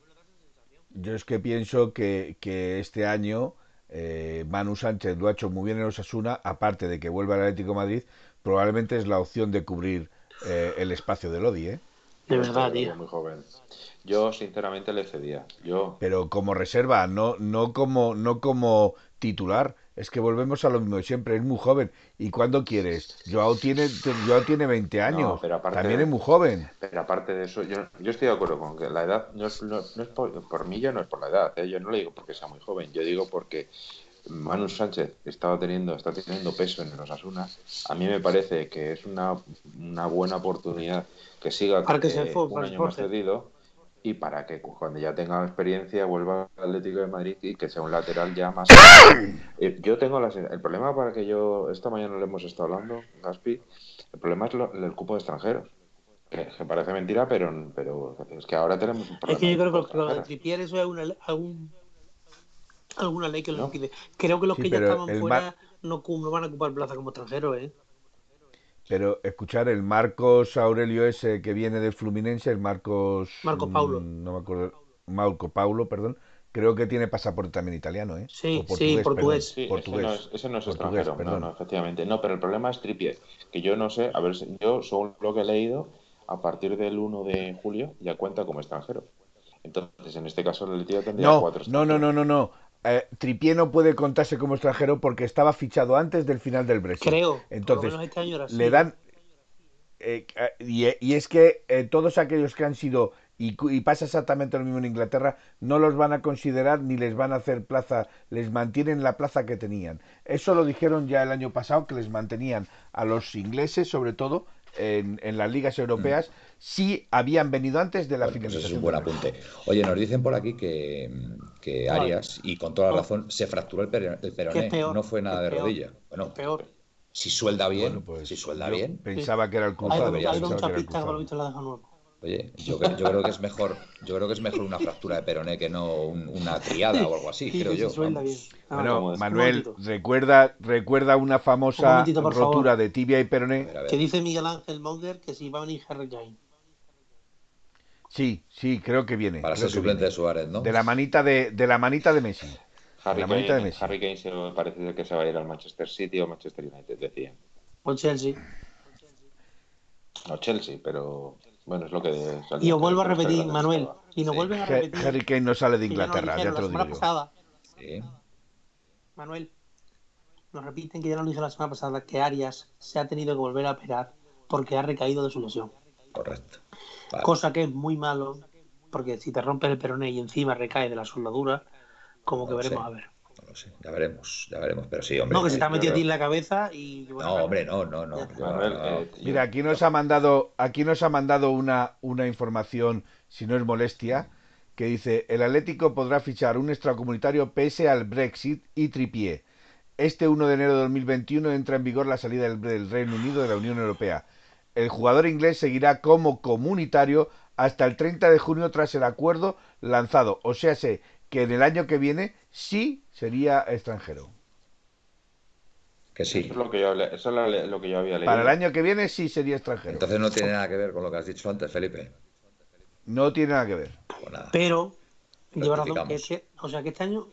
Yo es que pienso que, este año eh, Manu Sánchez lo ha hecho muy bien en Osasuna, aparte de que vuelve al Atlético Madrid, probablemente es la opción de cubrir eh, el espacio de Lodi, ¿eh?
De verdad, tío.
Muy joven. Yo sinceramente le cedía. Yo.
Pero como reserva, no, no como, no como titular. Es que volvemos a lo mismo de siempre. Es muy joven. ¿Y cuándo quieres? Joao tiene, Joao tiene 20 años. pero También es muy joven.
Pero aparte de eso, yo, yo estoy de acuerdo con que la edad no es, no, es por, por, mí, ya no es por la edad. ¿eh? Yo no le digo porque sea muy joven. Yo digo porque Manu Sánchez estaba teniendo, está teniendo peso en los Asuna, a mí me parece que es una, una buena oportunidad que siga
para que se
un año más cedido y para que cuando ya tenga experiencia vuelva al Atlético de Madrid y que sea un lateral ya más. Eh, yo tengo la, el problema para que yo esta mañana le hemos estado hablando, Gaspi, el problema es el cupo de extranjeros. Que, parece mentira, pero, pero es que ahora tenemos un
problema. Es que yo creo que lo de Tripier eso es algún alguna ley que lo impide. Creo que los que ya estaban fuera no, no, van a ocupar plaza como extranjeros, ¿eh?
Pero escuchar el Marcos Aurelio ese que viene del Fluminense, el Marcos...
Marcos Paulo.
Mm, no me acuerdo. Marco Paulo, perdón. Creo que tiene pasaporte también italiano, ¿eh?
Sí, sí, portugués.
Sí, portugués. Ese no es, extranjero, no, no, efectivamente. No, pero el problema es Trippier, que yo no sé, a ver, yo según lo que he leído, a partir del 1 de julio ya cuenta como extranjero. Entonces, en este caso, el tío tendría
no,
cuatro
No, no, no, no, no eh, Tripié no puede contarse como extranjero porque estaba fichado antes del final del Brexit.
Creo.
Entonces, este le dan. Eh, eh, y, es que eh, todos aquellos que han sido, y, y, pasa exactamente lo mismo en Inglaterra, no los van a considerar ni les van a hacer plaza, les mantienen la plaza que tenían. Eso lo dijeron ya el año pasado, que les mantenían a los ingleses, sobre todo, en, las ligas europeas si habían venido antes de la
bueno, Pues es un buen apunte. Oye, nos dicen por aquí que, que Arias, y con toda la razón, se fracturó el, peroné, no fue nada de rodilla. Bueno,
peor.
Si suelda bien, pues si suelda bien.
Pensaba que era el cruzado.
Oye, yo, creo que es mejor, yo creo que es mejor una fractura de peroné que no una triada o algo así, creo yo.
Ah, bueno, Manuel, recuerda, recuerda una famosa rotura de tibia y peroné.
Que dice Miguel Ángel Monger que si va a venir Harry Kane.
Sí, sí, creo que viene.
Para ser suplente de Suárez, ¿no?
De la manita de, de la manita de Messi.
Harry, la Kane, de Messi. Harry Kane se parece que se va a ir al Manchester City o Manchester United, decían.
O Chelsea.
No Chelsea, pero bueno, es lo que.
Y os vuelvo a repetir, Manuel. Y nos vuelven a repetir.
Harry Kane no sale de Inglaterra, ya te lo digo. Pasada,
sí. Manuel, nos repiten que ya lo dije la semana pasada que Arias se ha tenido que volver a operar porque ha recaído de su lesión.
Correcto.
Cosa que es muy malo, porque si te rompes el peroné y encima recae de la soldadura, como que veremos a ver.
No lo sé, ya veremos, ya veremos, pero sí, hombre.
No, que se te ha metido a ti en la cabeza y.
no, hombre, no, no, no.
Eh, Mira, aquí nos ha mandado, aquí nos ha mandado una, una información, si no es molestia, que dice: el Atlético podrá fichar un extracomunitario pese al Brexit y tripié. Este 1 de enero de 2021 entra en vigor la salida del Reino Unido de la Unión Europea el jugador inglés seguirá como comunitario hasta el 30 de junio tras el acuerdo lanzado. O sea, sé que en el año que viene sí sería extranjero.
Que sí.
Eso es lo que yo, eso es lo que yo había leído.
Para el año que viene sí sería extranjero.
Entonces no tiene nada que ver con lo que has dicho antes, Felipe.
No tiene nada que ver.
Pues nada.
Pero, lleva razón, que- o sea que este año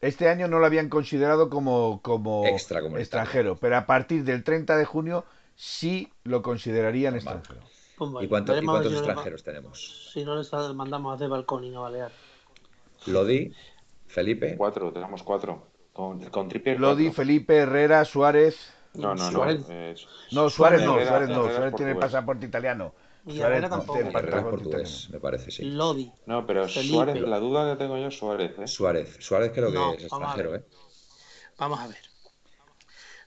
Este año no lo habían considerado como, como extranjero, pero a partir del 30 de junio sí lo considerarían extranjero.
pues bueno,
¿Y, cuánto- cuántos
si no le-
extranjeros tenemos?
Si no les mandamos a hacer balcón y a balear.
Lodi, Felipe,
Cuatro, tenemos cuatro. Con, con Trippier
Lodi,
cuatro.
Felipe, Herrera, Suárez.
No, no, no.
Suárez.
No, Suárez no,
Herrera-
Suárez no,
Herrera es
Suárez tiene
portugués.
pasaporte italiano.
Y Herrera tampoco.
Herrera es portugués, me parece, sí.
Lodi.
No, pero
Felipe.
Suárez, la duda que tengo yo es Suárez, ¿eh?
Suárez, Suárez creo que
No,
es
vamos a
extranjero,
ver.
¿eh?
Vamos a ver.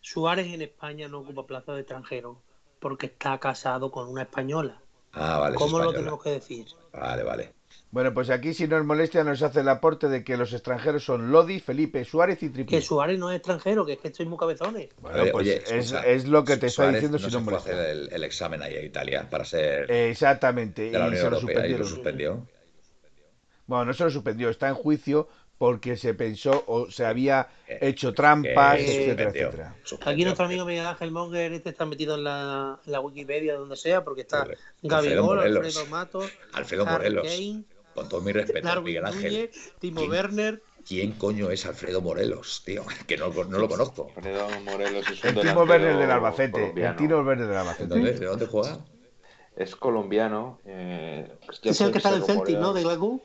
Suárez en España no ocupa plaza de extranjero porque está casado con una española.
Ah, vale, es
¿Cómo lo tenemos que decir?
Vale, vale.
Bueno, pues aquí si nos molestia nos hace el aporte de que los extranjeros son Lodi, Felipe, Suárez y
Que
Trippier.
Suárez no es extranjero, que es que estoy muy cabezones.
Bueno,
Oye,
pues
oye,
es, es lo que te está diciendo
no
si no molesta.
hacer el, el examen ahí a Italia para ser
Exactamente,
de la
y
Unión
se lo
Europea y lo suspendió.
Bueno, no se lo suspendió, está en juicio porque se pensó o se había
Eh,
hecho trampas,
Que
Eh,
etcétera,
suspendió,
etcétera.
suspendió.
Aquí nuestro amigo Miguel Ángel Monger este está metido en la, en la Wikipedia, donde sea, porque está
Alfredo
Gabigol,
Morelos.
Alfredo
Alfredo Morelos.
Kane,
Con todo mi respeto,
Darwin
Miguel Ángel.
Núñez, Timo
¿Quién?
Werner.
¿Quién coño es Alfredo Morelos, tío? Que no, no lo conozco.
Alfredo Morelos es un
El Timo Werner del Albacete, el
colombiano.
Tino Werner del
¿De
Albacete.
dónde, de dónde juega?
Es colombiano. eh, ya
Es el que está del Celtic, ¿no? De Glasgow.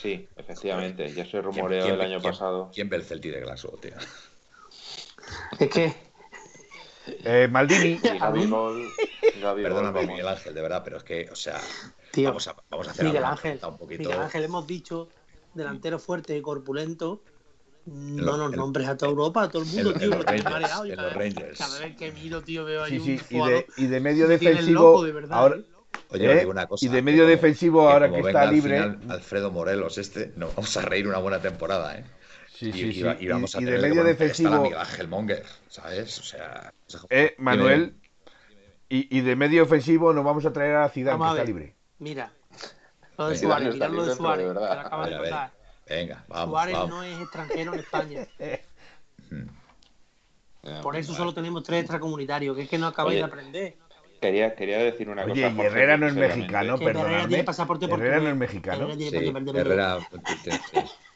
Sí, efectivamente. Ya se
¿Quién-
rumoreó
quién-
el año
quién-
pasado.
¿Quién ve el Celtic de Glasgow, tío?
Es que
Eh, Maldini,
Gabigol,
Perdóname. Miguel Ángel, de verdad, pero es que, o sea,
Tío,
vamos, a, vamos a hacer
Miguel Ángel,
un poquito.
Miguel Ángel, hemos dicho delantero fuerte y corpulento. No
lo-
nos nombres a toda Europa, a todo el mundo,
en-
tío.
Rangers,
mareado. y
en
cada
los
vez-
Rangers.
Cada vez que miro, tío, veo ahí
sí,
un
sí, y
jugador
de, y de medio defensivo,
loco, de verdad,
ahora,
¿eh?
Oye,
¿Eh?
digo una cosa.
Y de
que
medio
como-
defensivo, ahora que está
al
libre.
final Alfredo Morelos, este, nos vamos a reír una buena temporada, ¿eh?
Sí,
y,
sí,
y
sí.
va- y vamos a
Y- y de
tener que
medio
un pedestal a
defensivo-
Miguel Ángel Monger, ¿sabes? O sea,
Eh, Manuel, y, y de medio ofensivo nos vamos a traer a Zidane, que está libre.
Mira, lo de Suárez, mirad lo de Suárez, que lo acaba de
ver, a ver.
contar.
Venga, vamos,
Suárez
vamos.
no es extranjero en España.
Ya,
Por eso solo tenemos tres extracomunitarios, que es que no acabáis
Oye,
de aprender.
Quería, quería decir una
Oye,
cosa. Jorge,
Herrera no es mexicano,
Que Herrera tiene pasaporte
Herrera no
portugués.
es mexicano.
Herrera
Sí, Herrera.
portugués.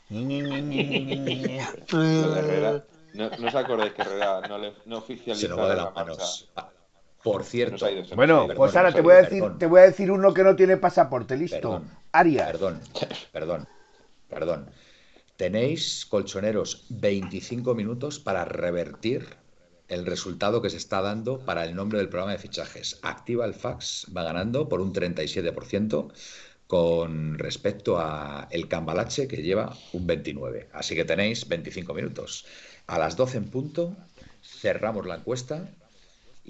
No, no os acordáis que Herrera no, le, no
Se
oficializó
nos va de
la
las
marcha?
Por cierto,
ido,
Bueno,
ido.
pues
Perdón,
ahora te
perdón,
voy a decir,
perdón.
te voy a decir uno que no tiene pasaporte, listo.
Perdón.
Arias.
Perdón, perdón, perdón. Tenéis, colchoneros, 25 minutos para revertir el resultado que se está dando para el nombre del programa de fichajes. Activa el fax, va ganando por un 37% con respecto a el Cambalache que lleva un 29. Así que tenéis 25 minutos. A las 12 en punto cerramos la encuesta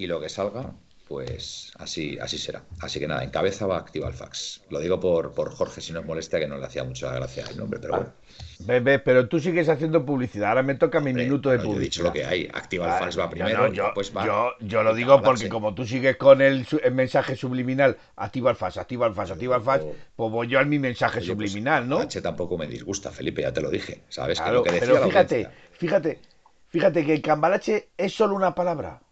y lo que salga, pues así, así será. Así que nada, en cabeza va activa el fax. Lo digo por, por Jorge, si nos molesta, que no le hacía mucha gracia el nombre, pero bueno.
Ves, pero tú sigues haciendo publicidad. Ahora me toca mi
Hombre,
minuto de
no, yo he dicho
publicidad.
lo que hay. Activa el
Vale,
fax va primero,
no, yo,
va.
yo, yo lo
el
digo porque como tú sigues con el, el mensaje subliminal, activa el fax, activa el fax, activa el fax, pues voy yo al mi mensaje
Oye, pues,
subliminal, ¿no?
Cambalache tampoco me disgusta, Felipe, ya te lo dije. ¿Sabes? que
Claro,
lo que decía
pero
la
fíjate,
audiencia.
fíjate, fíjate que el cambalache es solo una palabra.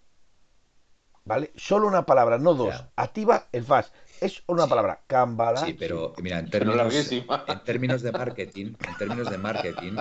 ¿Vale? Solo una palabra, no dos.
Ya.
Activa el fax. Es una palabra. Cambalache.
Sí, pero mira, en términos, en términos de marketing, en términos de marketing,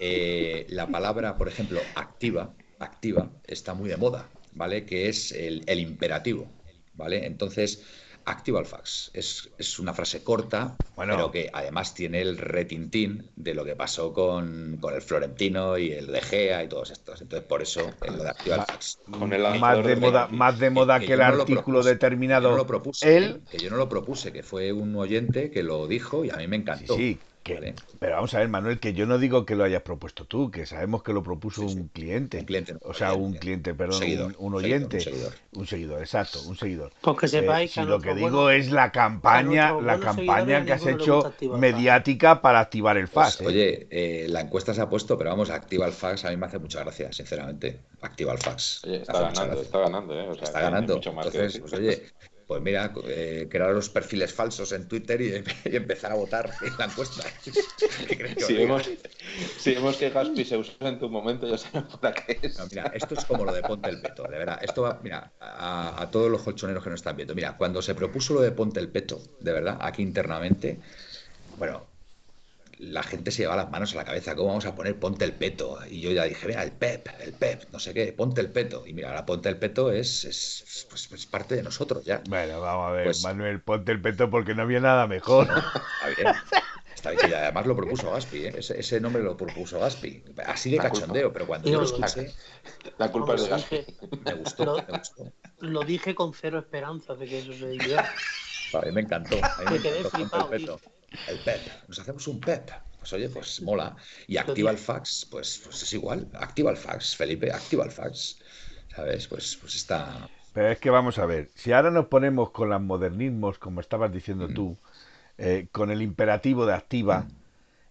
eh, la palabra, por ejemplo, activa, activa, está muy de moda, ¿vale? Que es el, el imperativo, ¿vale? Entonces, activa el fax. Es, es una frase corta,
Bueno.
pero que además tiene el retintín de lo que pasó con, con el Florentino y el De Gea y todos estos. Entonces, por eso, el lo de activa el fax.
Con el
más de
de
moda,
penaltis.
más de moda que,
yo
el
no lo
artículo
propuse,
determinado.
que yo no lo propuse,
él,
que yo no lo propuse, que fue un oyente que lo dijo y a mí me
sí,
encantó.
sí, que-
Vale.
pero vamos a ver, Manuel, que yo no digo que lo hayas propuesto tú, que sabemos que lo propuso
Sí, sí.
un cliente.
Un cliente, no,
o sea, un cliente, perdón,
seguidor,
un, un
seguidor,
oyente.
un seguidor.
Un seguidor, exacto, un seguidor.
Pues que sepáis
Eh,
que a
si lo que digo es la campaña, la campaña que has hecho mediática para activar el
Pues,
fax. ¿eh?
Oye, eh, la encuesta se ha puesto, pero vamos, activa el fax, a mí me hace mucha gracia, sinceramente. Activa el fax.
Oye, está ganando, está ganando, ¿eh? O sea,
Está ganando.
mucho más que
Entonces, pues, oye, Pues mira, eh, crear los perfiles falsos en Twitter y, empezar a votar en la encuesta.
si, vemos, si, vemos, que Gaspi se usó en tu momento, ya sabemos para qué es.
mira, esto es como lo de Ponte el Peto, de verdad. Esto va, mira, a, a, todos los colchoneros que nos están viendo. Mira, cuando se propuso lo de Ponte el Peto, de verdad, aquí internamente, bueno, la gente se lleva las manos a la cabeza, ¿cómo vamos a poner ponte el peto? Y yo ya dije, mira, el pep, el pep, no sé qué, ponte el peto. Y mira, la ponte el peto es, es, pues, es parte de nosotros ya.
Bueno, vamos a ver, pues Manuel, ponte el peto porque no había nada mejor.
Está bien. y además lo propuso Gaspi, ¿eh? ese, nombre lo propuso Gaspi. Así de cachondeo, pero cuando yo lo escuché.
La culpa es de Gaspi.
Me gustó, me gustó.
Lo dije con cero esperanzas de que eso se diera.
A mí me encantó. A mí me, encantó, el peto. El PEP, nos hacemos un PEP. Pues oye, pues mola. Y activa el fax, pues, pues es igual. Activa el fax, Felipe, activa el fax. ¿Sabes? Pues, pues está.
Pero es que vamos a ver, si ahora nos ponemos con los modernismos, como estabas diciendo mm. tú, eh, con el imperativo de activa, mm.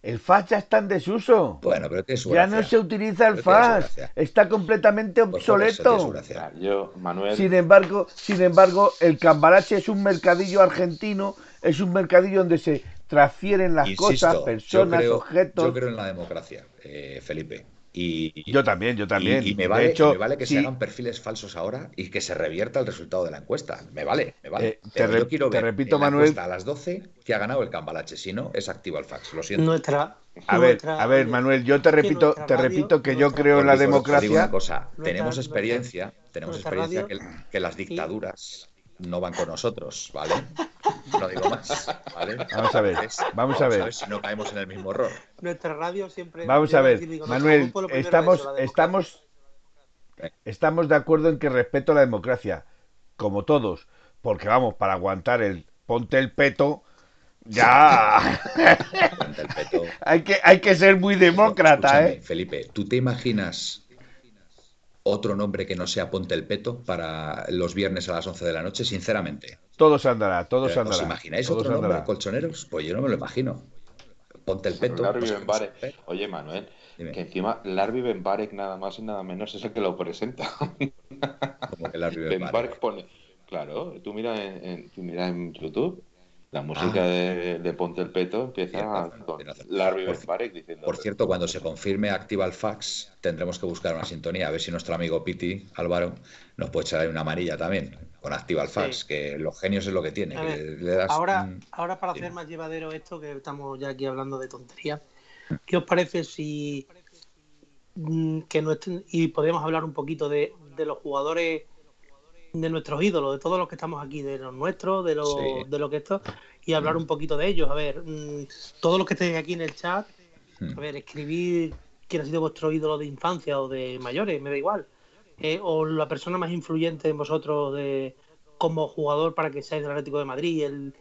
el fax ya está en desuso.
Bueno, pero tiene su
Ya no se utiliza el fax, está completamente pues obsoleto.
Yo, Manuel...
Sin embargo, sin embargo, el cambarache es un mercadillo argentino, es un mercadillo donde se transfieren las cosas, personas, objetos.
Yo creo en la democracia, eh, Felipe. Y,
yo también, yo también.
Y, me, vale, me vale que se hagan perfiles falsos ahora y que se revierta el resultado de la encuesta. Me vale, me vale.
Eh, te, yo quiero ver repito, Manuel.
a las 12 que ha ganado el cambalache. Si no, es activo el fax. Lo siento.
Nuestra,
a ver, a ver, Manuel, yo te repito, te repito que yo creo en la democracia.
una cosa, tenemos experiencia, tenemos experiencia que, las dictaduras no van con nosotros, ¿vale? No digo más, ¿vale?
Vamos a ver, vamos, a ver.
si no caemos en el mismo error.
Nuestra radio siempre...
Vamos a ver, Manuel, estamos, estamos, estamos de acuerdo en que respeto la democracia, como todos, porque vamos, para aguantar el ponte el peto, ya. el peto. hay, que, hay que ser muy demócrata, ¿eh?
Felipe, ¿tú te imaginas otro nombre que no sea Ponte el Peto para los viernes a las 11 de la noche, sinceramente.
Todo se andará, todo se andará.
¿Os imagináis otro nombre, colchoneros? Pues yo no me lo imagino. Ponte el Peto.
Pues, Oye, Manuel, que encima Larry Benbarek nada más y nada menos es el que lo presenta.
Como que Larry Benbarek.
pone... Claro, tú mira en, tú mira en YouTube la música ah. de, Ponte el Peto empieza con Larry Benbarek diciendo.
Por cierto, cuando se confirme activa el fax, tendremos que buscar una sintonía, a ver si nuestro amigo Piti, Álvaro, nos puede echar ahí una amarilla también, con activa el fax, que los genios es lo que tiene.
ahora, ahora, para hacer más llevadero esto, que estamos ya aquí hablando de tonterías, ¿qué os parece si. Mm, que no y podemos hablar un poquito de, de los jugadores de nuestros ídolos, de todos los que estamos aquí, de los nuestros, de lo, de lo que esto, y hablar un poquito de ellos. A ver, mm, todos los que estéis aquí en el chat, a ver, escribir quién ha sido vuestro ídolo de infancia o de mayores, me da igual. Eh, o la persona más influyente en vosotros de como jugador para que seáis del Atlético de Madrid, el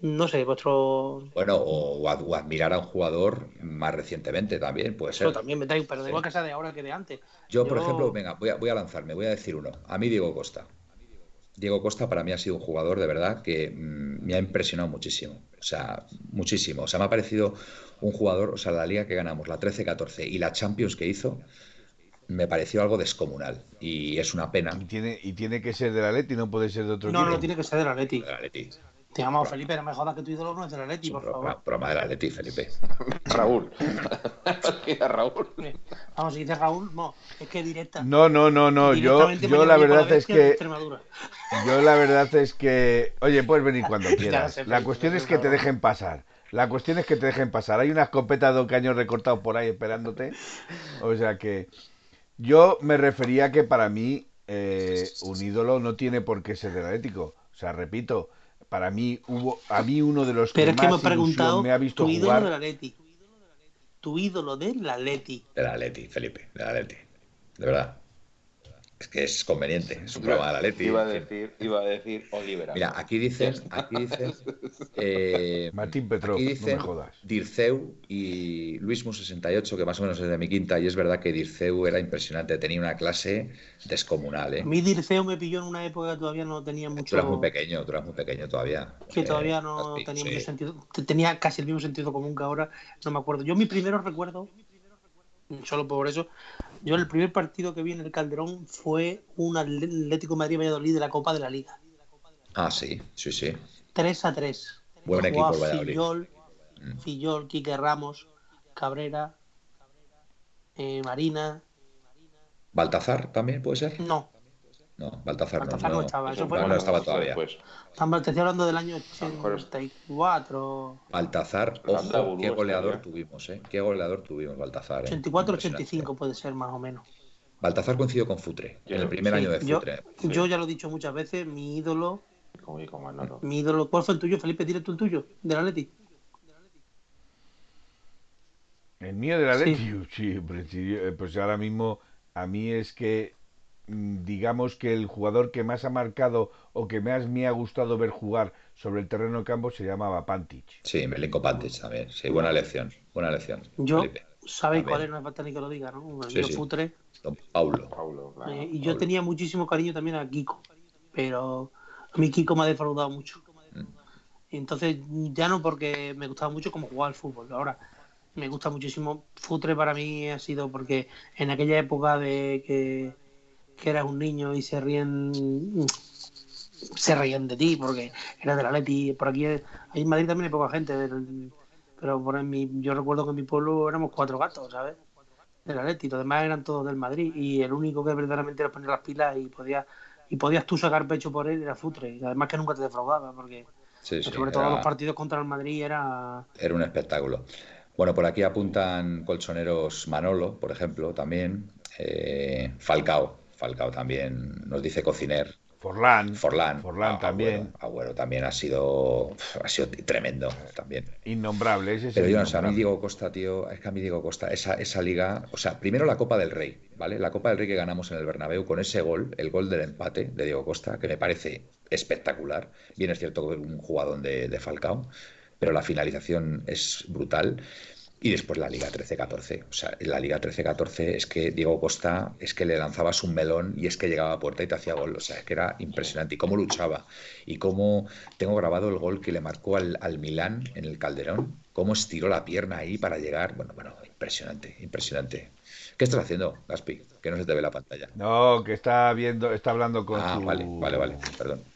no sé, vuestro.
Bueno, o, admirar a un jugador más recientemente también, puede ser.
también me pero da igual que sea de ahora que de antes.
Yo, por ejemplo, venga, voy a, voy a lanzarme, voy a decir uno. A mí, Diego Costa. Diego Costa para mí ha sido un jugador de verdad que mm, me ha impresionado muchísimo. O sea, muchísimo. O sea, me ha parecido un jugador, o sea, la liga que ganamos, la 13-14 y la Champions que hizo, me pareció algo descomunal. Y es una pena.
Y tiene, y tiene que ser de la Leti, no puede ser de otro
no, No, no, tiene que ser de la Leti.
De
Te llamo Felipe, no me jodas que tu ídolo no es de la Leti, por favor.
Broma de la Leti, Felipe.
Raúl. Raúl.
Vamos, si dice Raúl, no, es que directa.
No, no, no, no. Yo, yo la verdad es que. Yo la verdad es que. Oye, puedes venir cuando quieras. La cuestión es que te dejen pasar. La cuestión es que te dejen pasar. Hay una escopeta de un caño recortado por ahí esperándote. O sea que. Yo me refería que para mí eh, un ídolo no tiene por qué ser del ético. O sea, repito, para mí hubo a mí uno de los
que,
más
me, preguntado,
me ha visto
tu
ídolo
de la Leti. Tu ídolo de la Leti.
De la Leti, Felipe, de la Leti. De verdad. Es que es conveniente, es un programa de la Leti.
Iba a decir, iba a decir Olivera.
Mira, aquí dicen, aquí dicen eh,
Martín Petrov, no me jodas.
Dirceu y Luismo 68, que más o menos es de mi quinta, y es verdad que Dirceu era impresionante, tenía una clase descomunal. ¿eh?
A mí Dirceu me pilló en una época que todavía no tenía mucho.
Tú eras muy pequeño, tú eras muy pequeño todavía.
Que todavía no tenía mucho sentido. Tenía casi el mismo sentido común que ahora, no me acuerdo. Yo mi primero recuerdo solo por eso. Yo el primer partido que vi en el Calderón fue un Atlético Madrid Valladolid de la Copa de la Liga.
Ah, sí, sí, sí.
3 a 3.
Buen equipo Valladolid.
Fillol, mm. Fillol, Quique Ramos, Cabrera, eh, Marina.
¿Baltazar también puede ser?
No.
No, Baltazar,
Baltazar
no,
estaba. Eso fue
no, estaba todavía.
Pues. Te estoy hablando del año 84.
Baltazar, ojo, qué goleador tuvimos, ¿eh? Qué goleador tuvimos, Baltazar.
84-85 ¿eh? puede ser más o menos.
Baltazar coincidió con Futre, en el primer año de Futre.
Yo, ya lo he dicho muchas veces, mi ídolo. Mi ídolo, ¿cuál fue el tuyo, Felipe? Dile tú el tuyo, de la Leti.
El mío de la Leti, sí, eh, pues ahora mismo a mí es que digamos que el jugador que más ha marcado o que más me ha gustado ver jugar sobre el terreno de campo se llamaba Pantic.
Sí, Melinko Pantic también. Sí, buena lección, buena lección.
Yo, ¿sabéis cuál es? No falta ni que lo diga, ¿no?
Sí, sí.
Futre.
Paulo.
Eh, y yo tenía muchísimo cariño también a Kiko, pero a mí Kiko me ha defraudado mucho. Mm. Entonces, ya no porque me gustaba mucho como jugar al fútbol. Ahora, me gusta muchísimo. Futre para mí ha sido porque en aquella época de que, que eras un niño y se ríen se reían de ti porque eras de la Leti. Por aquí, ahí en Madrid también hay poca gente, pero por mi, yo recuerdo que en mi pueblo éramos cuatro gatos, ¿sabes? De la Leti, los demás eran todos del Madrid y el único que verdaderamente era poner las pilas y podías y podías tú sacar pecho por él era Futre. Y además que nunca te defraudaba porque sobre todo los partidos contra el Madrid era...
Era un espectáculo. Bueno, por aquí apuntan colchoneros Manolo, por ejemplo, también. Eh, Falcao, Falcao también nos dice cociner.
Forlán.
Forlán.
Forlán también.
Agüero, también ha sido, ha sido tremendo también.
Innombrable, ese
Pero yo no sé, a mí Diego Costa, tío, es que a mí Diego Costa, esa, esa liga, o sea, primero la Copa del Rey, ¿vale? La Copa del Rey que ganamos en el Bernabéu con ese gol, el gol del empate de Diego Costa, que me parece espectacular. Bien es cierto que un jugador de, de Falcao, pero la finalización es brutal. Y después la Liga 13-14. O sea, en la Liga 13-14 es que Diego Costa es que le lanzabas un melón y es que llegaba a puerta y te hacía gol. O sea, es que era impresionante. Y cómo luchaba. Y cómo tengo grabado el gol que le marcó al, al Milán en el Calderón. Cómo estiró la pierna ahí para llegar. Bueno, bueno, impresionante, impresionante. ¿Qué estás haciendo, Gaspi? Que no se te ve la pantalla.
No, que está viendo, está hablando con
ah, vale, vale, vale. Perdón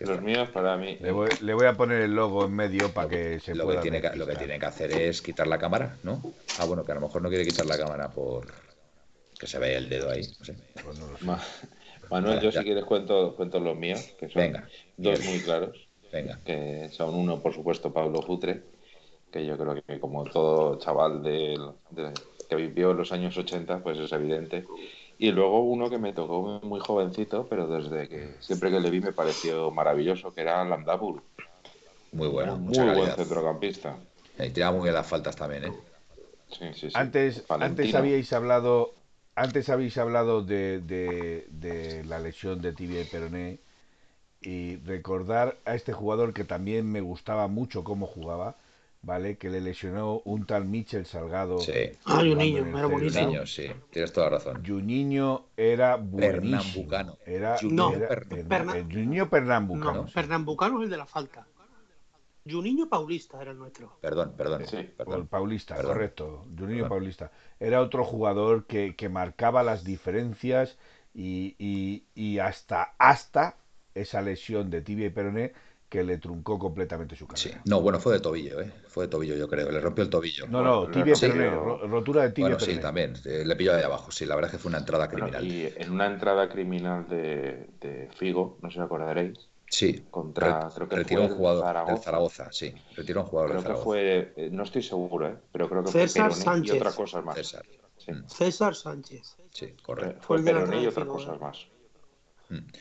los míos para mí.
Le voy, a poner el logo en medio para que se
lo
pueda.
Que tiene que, lo que tiene que hacer es quitar la cámara, ¿no? Ah, bueno, que a lo mejor no quiere quitar la cámara por que se vea el dedo ahí. Pues
Manuel, yo si quieres cuento, cuento los míos, que son
Venga,
dos muy claros.
Venga.
Que son uno, por supuesto, Pablo Futre, que yo creo que como todo chaval de, que vivió en los años 80, pues es evidente. Y luego uno que me tocó muy jovencito, pero desde que siempre que le vi me pareció maravilloso, que era Landabur.
Muy bueno,
muy buen centrocampista.
Y tiraba muy bien las faltas también, ¿eh?
Sí, sí, sí.
Antes, antes habíais hablado, antes habéis hablado de, de, de la lesión de tibia y peroné y recordar a este jugador que también me gustaba mucho cómo jugaba, ¿vale? Que le lesionó un tal Michel Salgado.
Sí.
Ah, niño, era buenísimo.
Sí, tienes toda la razón.
Juninho era buenísimo.
Pernambucano.
Era,
no,
era,
Perna...
el Juninho Pernambucano.
No, Pernambucano es el de la falta. Juninho Paulista era el nuestro.
Perdón, perdón.
Sí,
perdón.
El Paulista, perdón. correcto. Juninho Paulista. Era otro jugador que, que marcaba las diferencias y, y, y hasta, hasta esa lesión de tibia y peroné que le truncó completamente su carrera.
Sí. No, bueno, fue de tobillo, ¿eh? Fue de tobillo, yo creo. Le rompió el tobillo.
No, no, tibia sí, pero... rotura de tibia
bueno, sí, también. Eh, le pilló de abajo, sí. La verdad es que fue una entrada criminal.
Bueno, y en una entrada criminal de, de, Figo, no sé si acordaréis.
Sí.
Contra, creo que
retiró
fue
un jugador
Zaragoza.
del Zaragoza, sí. Retiró un jugador
creo
del Zaragoza.
que fue, eh, no estoy seguro, ¿eh? Pero creo que
César
fue Peroné
Sánchez.
y otras cosas más.
César.
Sí.
César Sánchez.
Sí, correcto.
Fue,
el de la
Peroné y otras cosas más.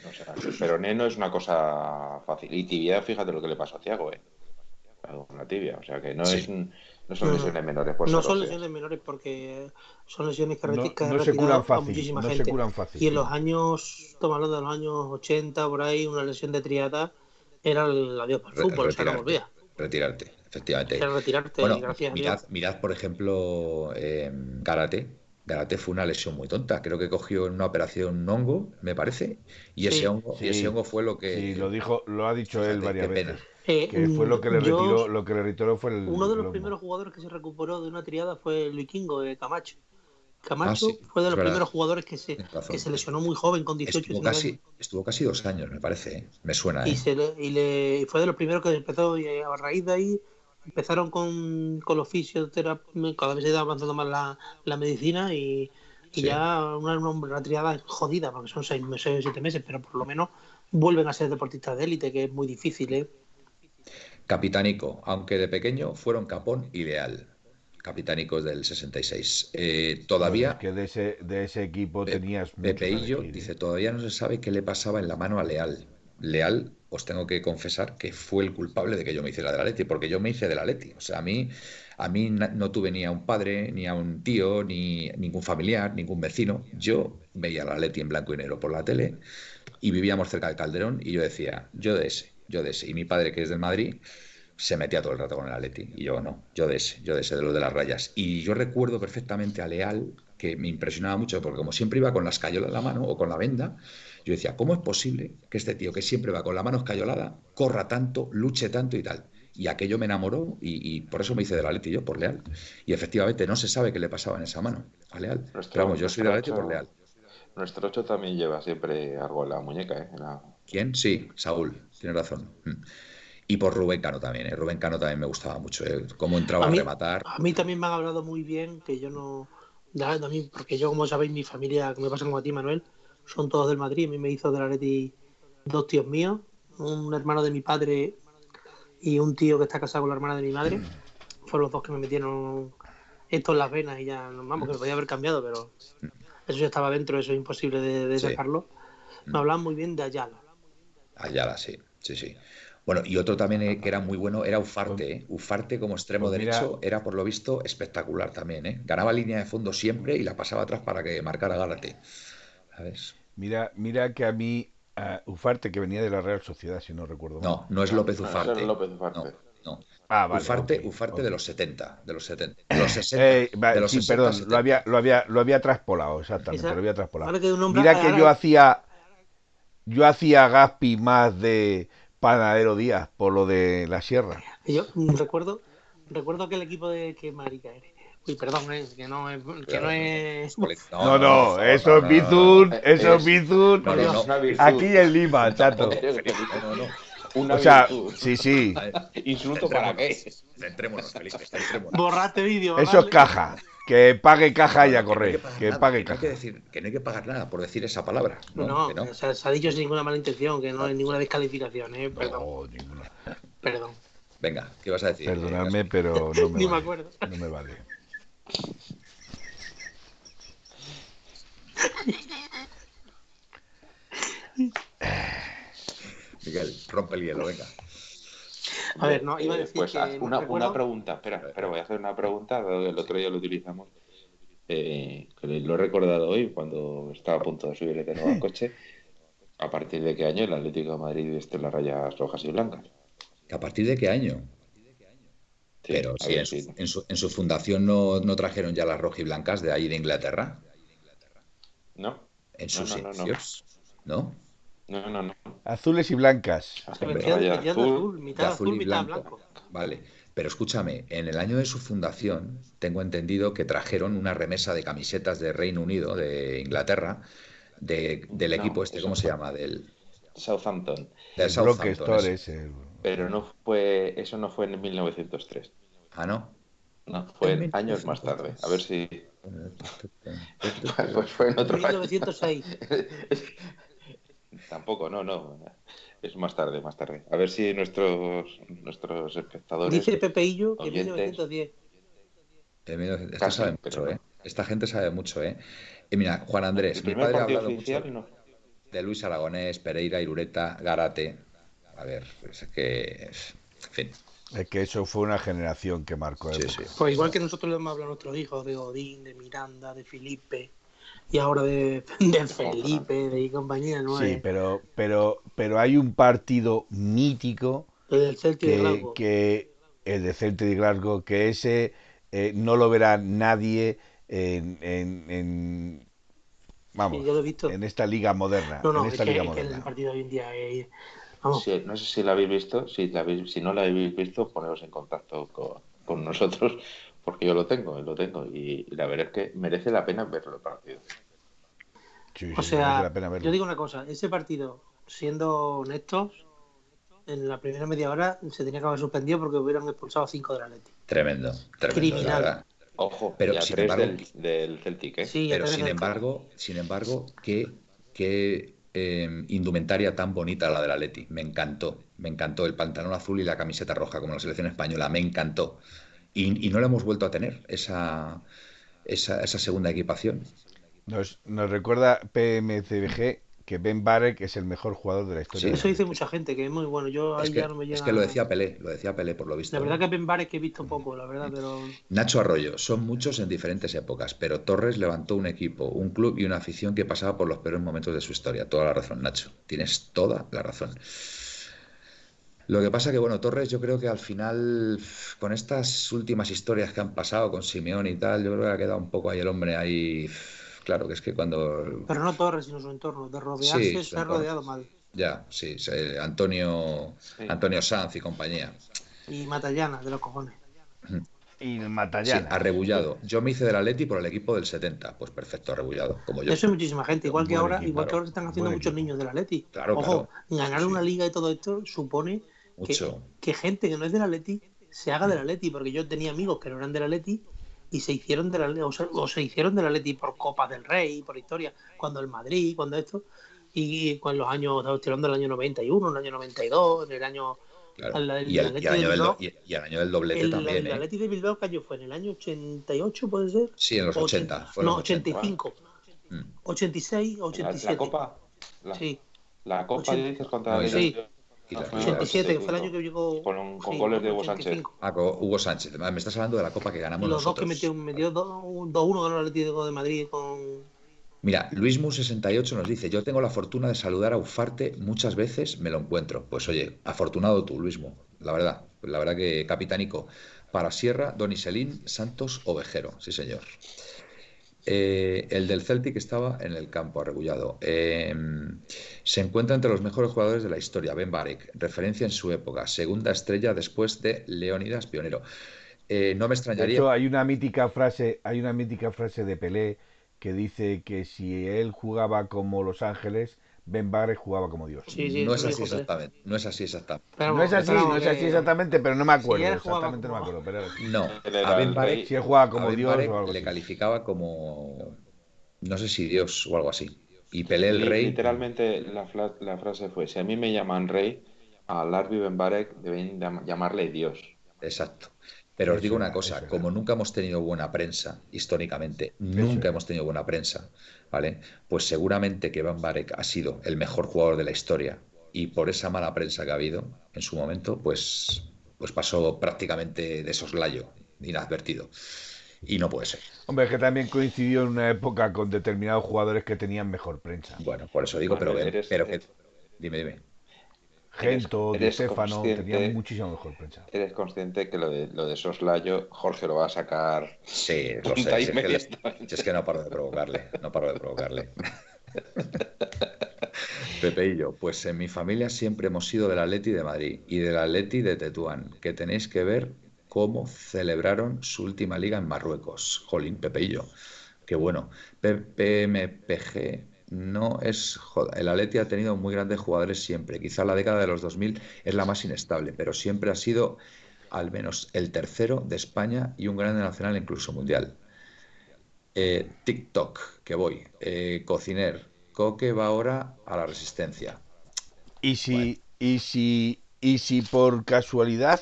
O sea, el peroné no es una cosa fácil. Y tibia, fíjate lo que le pasó a Thiago, ¿eh? Con la tibia. O sea, que no,
Sí.
es, un- no son lesiones menores. Por
No son lesiones menores porque son lesiones que,
No,
que han
no se
retirado
curan
a
fácil.
muchísima
No se
gente.
curan fácil.
Y en los años, estamos hablando de los años 80, por ahí, una lesión de triata era el adiós para el
Re-
fútbol, o sea, no
retirarte,
volvía.
retirarte, efectivamente.
Era retirarte,
Bueno,
gracias a
mirad,
Dios.
mirad, por ejemplo, eh, Garate. Garate fue una lesión muy tonta. Creo que cogió en una operación un hongo, me parece, y
Sí.
ese hongo, y ese hongo fue lo que.
Sí, lo dijo, lo ha dicho él varias
qué pena.
veces.
Eh,
Que fue lo que le
yo-
retiró, lo que le retiró fue el
Uno de los
lomo.
primeros jugadores que se recuperó de una triada fue el vikingo de Camacho. Camacho ah, fue de los primeros jugadores que se, que se lesionó muy joven, con 18
estuvo casi, estuvo casi dos años, me parece, ¿eh? me suena.
Y, ¿eh? y, le, fue de los primeros que empezó, y a raíz de ahí empezaron con, con los fisioterapia, cada vez se iba avanzando más la, la medicina y, ya una, una, triada jodida, porque son seis, o siete meses, pero por lo menos vuelven a ser deportistas de élite, que es muy difícil. ¿eh?
Capitánico, aunque de pequeño fueron Capón y Leal capitánicos del 66. Eh, todavía.
que de ese, de ese equipo tenías.
Pepeillo dice: todavía no se sabe qué le pasaba en la mano a Leal. Leal, os tengo que confesar que fue el culpable de que yo me hiciera de la Leti, porque yo me hice de la Leti. O sea, a mí, a mí no tuve ni a un padre, ni a un tío, ni ningún familiar, ningún vecino. Yo veía la Leti en blanco y negro por la tele y vivíamos cerca de Calderón y yo decía, yo de ese, yo de ese. Y mi padre, que es del Madrid, se metía todo el rato con el Atleti. Y yo no, yo de ese, yo de ese, de lo de las rayas. Y yo recuerdo perfectamente a Leal, que me impresionaba mucho, porque como siempre iba con la escayola en la mano o con la venda, yo decía, ¿cómo es posible que este tío que siempre va con la mano escayolada corra tanto, luche tanto y tal? Y aquello me enamoró y, por eso me hice del Atleti yo, por Leal. Y efectivamente no se sabe qué le pasaba en esa mano a Leal. Pero vamos, yo soy del Atleti por Leal.
Nuestro 8 también lleva siempre algo en la muñeca, ¿eh?
¿Quién? Sí, Saúl, tiene razón. Mm. Y por Rubén Cano también, ¿eh? Rubén Cano también me gustaba mucho, ¿eh? cómo entraba a, rematar.
A mí también me han hablado muy bien, que yo no... porque yo, como sabéis, mi familia, que me pasa como a ti, Manuel, son todos del Madrid. A mí me hizo de la Leti dos tíos míos, un hermano de mi padre y un tío que está casado con la hermana de mi madre. Fueron los dos que me metieron esto en las venas y ya, vamos, que me podía haber cambiado, pero eso ya estaba dentro, eso es imposible de, sacarlo. Me hablaban muy bien de Ayala.
Ayala, sí, sí, sí. Bueno, y otro también eh, que era muy bueno era Ufarte. ¿eh? Ufarte como extremo pues derecho era, por lo visto, espectacular también. ¿eh? Ganaba línea de fondo siempre y la pasaba atrás para que marcara Gálate.
Mira, mira que a mí, Ufarte, que venía de la Real Sociedad, si no recuerdo
mal. No, no es López Ufarte. No, Ah, vale, Ufarte, Ufarte de los 70, de los 70, de los 60,
eh, de los sí, perdón, lo había, lo había, lo había traspolado, exactamente, lo había traspolado. Mira que yo hacía, yo hacía Gaspi más de, Panadero Díaz por lo de la sierra.
Yo recuerdo, recuerdo que el equipo de que marica eres. Uy, perdón, eh, que no es. Que no, es...
no, no, eso es Bizun, eso es Bizun. Aquí en Lima, chato.
Una
o sea, sí, sí.
Insulto para qué.
Centrémonos, Felipe,
Borrate vídeo.
Eso es caja. Que pague caja y a correr. Que, pague caja.
Que, decir, que no hay que pagar nada por decir esa palabra.
No, no, O sea, se ha dicho sin ninguna mala intención, que no hay ninguna descalificación, ¿eh? Perdón. ninguna. Perdón.
Venga, ¿qué vas a decir?
Perdonadme, pero no me,
Ni
me
acuerdo.
No me vale.
Miguel, rompe el hielo, venga.
A ver, no, iba a decir
pues que una, una, pregunta, espera, espera, voy a hacer una pregunta, el otro día lo utilizamos, eh, que lo he recordado hoy cuando estaba a punto de subir de nuevo al coche. ¿A partir de qué año el Atlético de Madrid viste las rayas rojas y blancas?
¿A partir de qué año? Pero sí, en, su, en, su, fundación no, no, trajeron ya las rojas y blancas de ahí de Inglaterra.
No.
En sus inicios, ¿no?
No, no, no.
Azules y blancas.
azul, mitad azul, mitad blanco.
Vale. Pero escúchame, en el año de su fundación tengo entendido que trajeron una remesa de camisetas de Reino Unido, de Inglaterra, del equipo este, ¿cómo se llama? Del
Southampton.
Del Southampton.
Pero no fue, eso no fue en 1903.
Ah, ¿no?
No, fue años más tarde. A ver si. pues fue en otro
1906.
Tampoco, no, no. Es más tarde, más tarde. A ver si nuestros nuestros espectadores.
Dice Pepeillo que 1910.
Esta, sabe mucho, ¿eh? Esta gente sabe mucho, ¿eh? Y mira, Juan Andrés, mi padre ha hablado mucho de Luis Aragonés, Pereira, Irureta, Garate. A ver, es que. En fin.
Es que eso fue una generación que marcó.
Sí, sí. Pues igual que nosotros le hemos hablado a nuestros hijos de Odín, de Miranda, de Felipe y ahora de, Felipe de compañía, ¿no?
Sí, pero, pero, pero hay un partido mítico
el de
que, el de Celtic de Glasgow, que ese eh, no lo verá nadie en, en, vamos, en esta liga moderna.
No, no,
en esta
liga moderna. el partido hoy en día
no sé si lo habéis visto, si, si no lo habéis visto, poneros en contacto con, con nosotros porque yo lo tengo, lo tengo, y, la verdad es que merece la pena verlo el partido.
o sea, yo digo una cosa, ese partido, siendo honestos, en la primera media hora se tenía que haber suspendido porque hubieran expulsado a cinco de la Leti.
Tremendo, tremendo. Criminal.
Ojo, pero sin embargo, del, Celtic, ¿eh?
pero sin embargo, sin embargo, qué, qué em, indumentaria tan bonita la de la Leti. Me encantó, me encantó el pantalón azul y la camiseta roja como la selección española, me encantó. Y, no la hemos vuelto a tener, esa, esa, esa segunda equipación.
Nos, nos recuerda PMCBG que Ben Barek es el mejor jugador de la historia.
eso dice mucha gente, que es muy bueno. Yo
es que, Es que lo decía Pelé, lo decía Pelé por lo visto.
La verdad que Ben Barek he visto poco, la verdad, pero...
Nacho Arroyo, son muchos en diferentes épocas, pero Torres levantó un equipo, un club y una afición que pasaba por los peores momentos de su historia. Toda la razón, Nacho. Tienes toda la razón. Lo que pasa que, bueno, Torres yo creo que al final, con estas últimas historias que han pasado con Simeón y tal, yo creo que ha quedado un poco ahí el hombre ahí claro, que es que cuando...
Pero no Torres, sino su entorno, de rodearse se ha rodeado mal.
Ya, sí, Antonio, Antonio Sanz y compañía.
Y Matallana, de los cojones.
Y Matallana.
Sí, arrebullado. Yo me hice de la Leti por el equipo del 70. Pues perfecto, arrebullado, como yo.
Eso es muchísima gente, igual que ahora, igual que ahora están haciendo muchos niños de la Leti.
Claro,
Ojo, ganar una liga y todo esto supone que, que, gente que no es de la Leti se haga de la Leti, porque yo tenía amigos que no eran de la Leti y se hicieron de la o, o se hicieron de la Leti por Copas del Rey, por historia, cuando el Madrid, cuando esto, y con los años, tirando el año 91, el año 92, en el año...
y, el, año del, y, el año del doblete también. El,
¿eh? Atleti de Bilbao, ¿qué año fue? ¿En el año 88 puede ser?
Sí, en los 80.
no, 85. 86 86 87.
La, Copa. La,
sí.
La Copa, dices, contra
sí. 87, que fue el año que llegó.
Con, con goles de Hugo Sánchez.
Ah, con Hugo Sánchez. Me estás hablando de la copa que ganamos
los
nosotros.
Los dos que metió, 2-1 ganó el Atlético de Madrid con.
Mira, Luis Mu68 nos dice: Yo tengo la fortuna de saludar a Ufarte muchas veces, me lo encuentro. Pues oye, afortunado tú, Luismo, la verdad. La verdad que capitánico para Sierra, Don Iselín, Santos, Ovejero. Sí, señor. Eh, el del Celtic estaba en el campo arregullado. Eh, se encuentra entre los mejores jugadores de la historia. Ben Barek, referencia en su época, segunda estrella después de Leonidas Pionero. Eh, no me extrañaría.
hay una mítica frase, hay una mítica frase de Pelé que dice que si él jugaba como Los Ángeles, Ben Barre jugaba como Dios.
no es así exactamente. No es así exactamente.
no es así, no es así exactamente, pero no me acuerdo. exactamente no me acuerdo. Pero...
No, a Ben
si él jugaba como Dios o
algo le calificaba como no sé si Dios o algo así. Y Pelé el rey.
Literalmente la, la, frase fue: si a mí me llaman rey, a Larbi Ben Barek deben llamarle Dios.
Exacto. Pero os digo una cosa, como nunca hemos tenido buena prensa, históricamente, nunca hemos tenido buena prensa, ¿vale? Pues seguramente que Van Barek ha sido el mejor jugador de la historia y por esa mala prensa que ha habido en su momento, pues, pues pasó prácticamente de soslayo, inadvertido. Y no puede ser.
Hombre, es que también coincidió en una época con determinados jugadores que tenían mejor prensa.
Bueno, por eso digo, pero, pero que... Dime, dime.
Gento, Di Stefano, tenían muchísimo mejor prensa.
Eres consciente que lo de, lo de Soslayo, Jorge lo va a sacar.
Sí, lo sé. es, que es, que no paro de provocarle, no paro de provocarle. Pepe y yo, pues en mi familia siempre hemos sido del Atleti de Madrid y del Atleti de Tetuán, que tenéis que ver cómo celebraron su última liga en Marruecos. Jolín, Pepe y yo. Qué bueno. PMPG no es. el Atleti ha tenido muy grandes jugadores siempre. Quizá la década de los 2000 es la más inestable, pero siempre ha sido al menos el tercero de España y un grande nacional, incluso mundial. Eh, TikTok, que voy. Eh, Cociner, Coque va ahora a la resistencia.
Y si, y si, y si por casualidad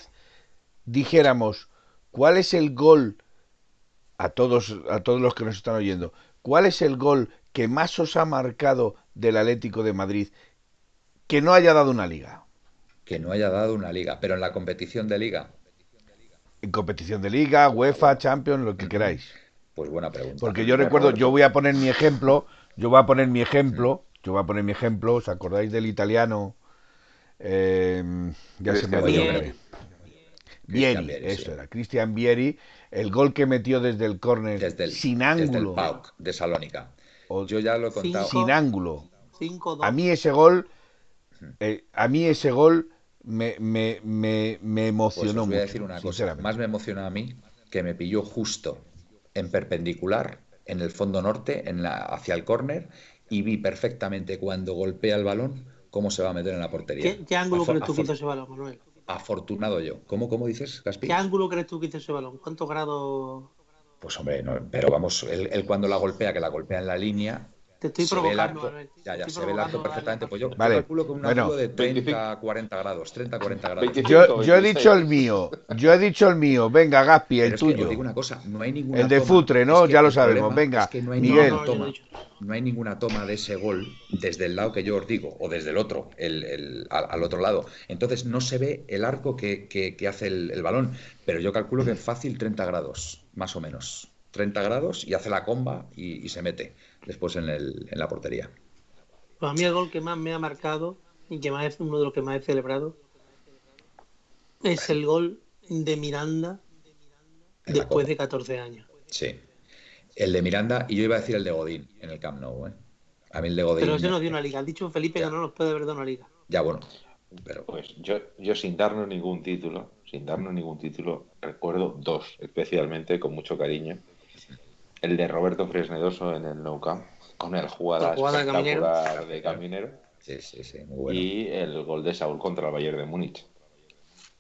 dijéramos cuál es el gol a todos, a todos los que nos están oyendo, cuál es el gol que más os ha marcado del Atlético de Madrid que no haya dado una liga?
Que no haya dado una liga, pero en la competición de liga.
En competición de liga, UEFA, Champions, lo que queráis.
Pues buena pregunta.
Porque yo recuerdo, yo voy a poner mi ejemplo, yo voy a poner mi ejemplo, yo voy a poner mi ejemplo, ¿os acordáis del italiano? Eh, ya se me ha Vieri, Vieri, eso era, Cristian Vieri, el gol que metió desde el córner sin ángulo. Desde el
PAOK de Salónica. Yo ya lo he contado.
Sin ángulo. a mí ese gol, eh, a mí ese gol me, me, me, me emocionó
pues os voy a decir una cosa. Más me emociona a mí que me pilló justo en perpendicular, en el fondo norte, en la, hacia el córner, y vi perfectamente cuando golpea el balón cómo se va a meter en la portería.
¿Qué, ángulo crees tú que hizo ese balón, Manuel?
Afortunado yo. ¿Cómo, cómo dices, Gaspi?
¿Qué ángulo crees tú que hizo ese balón? ¿Cuántos grados?
Pues hombre, no, pero vamos, él, cuando la golpea, que la golpea en la línea,
te estoy provocando.
ya, ya, se ve el arco perfectamente. Pues yo, vale. calculo con un ángulo de 30, 40 grados. 30, 40 grados.
yo, yo, he dicho el mío. Yo he dicho el mío. Venga, Gaspi, el tuyo.
digo una cosa, no hay ninguna
el de Futre, ¿no? ya lo sabemos. Venga,
es que no hay
Miguel.
Ninguna toma, no hay ninguna toma de ese gol desde el lado que yo os digo, o desde el otro, el, el, al, otro lado. Entonces no se ve el arco que, que, que hace el, el balón. Pero yo calculo que es fácil 30 grados, más o menos. 30 grados y hace la comba y, y se mete después en, el, en la portería.
Pues a mí el gol que más me ha marcado y que más es uno de los que más he celebrado es el gol de Miranda después de 14 años.
Sí. El de Miranda y yo iba a decir el de Godín en el Camp Nou. ¿eh? A mí el de Godín.
Pero ese no dio una liga. Ha dicho Felipe que no nos puede haber dado una liga.
Ya, bueno.
Pero... Pues yo, yo sin darnos ningún título, sin darnos ningún título, recuerdo dos, especialmente con mucho cariño el de Roberto Fresnedoso en el Nou Camp, con el jugada, espectacular de Caminero.
Sí, sí, sí, muy bueno.
Y el gol de Saúl contra el Bayern de Múnich.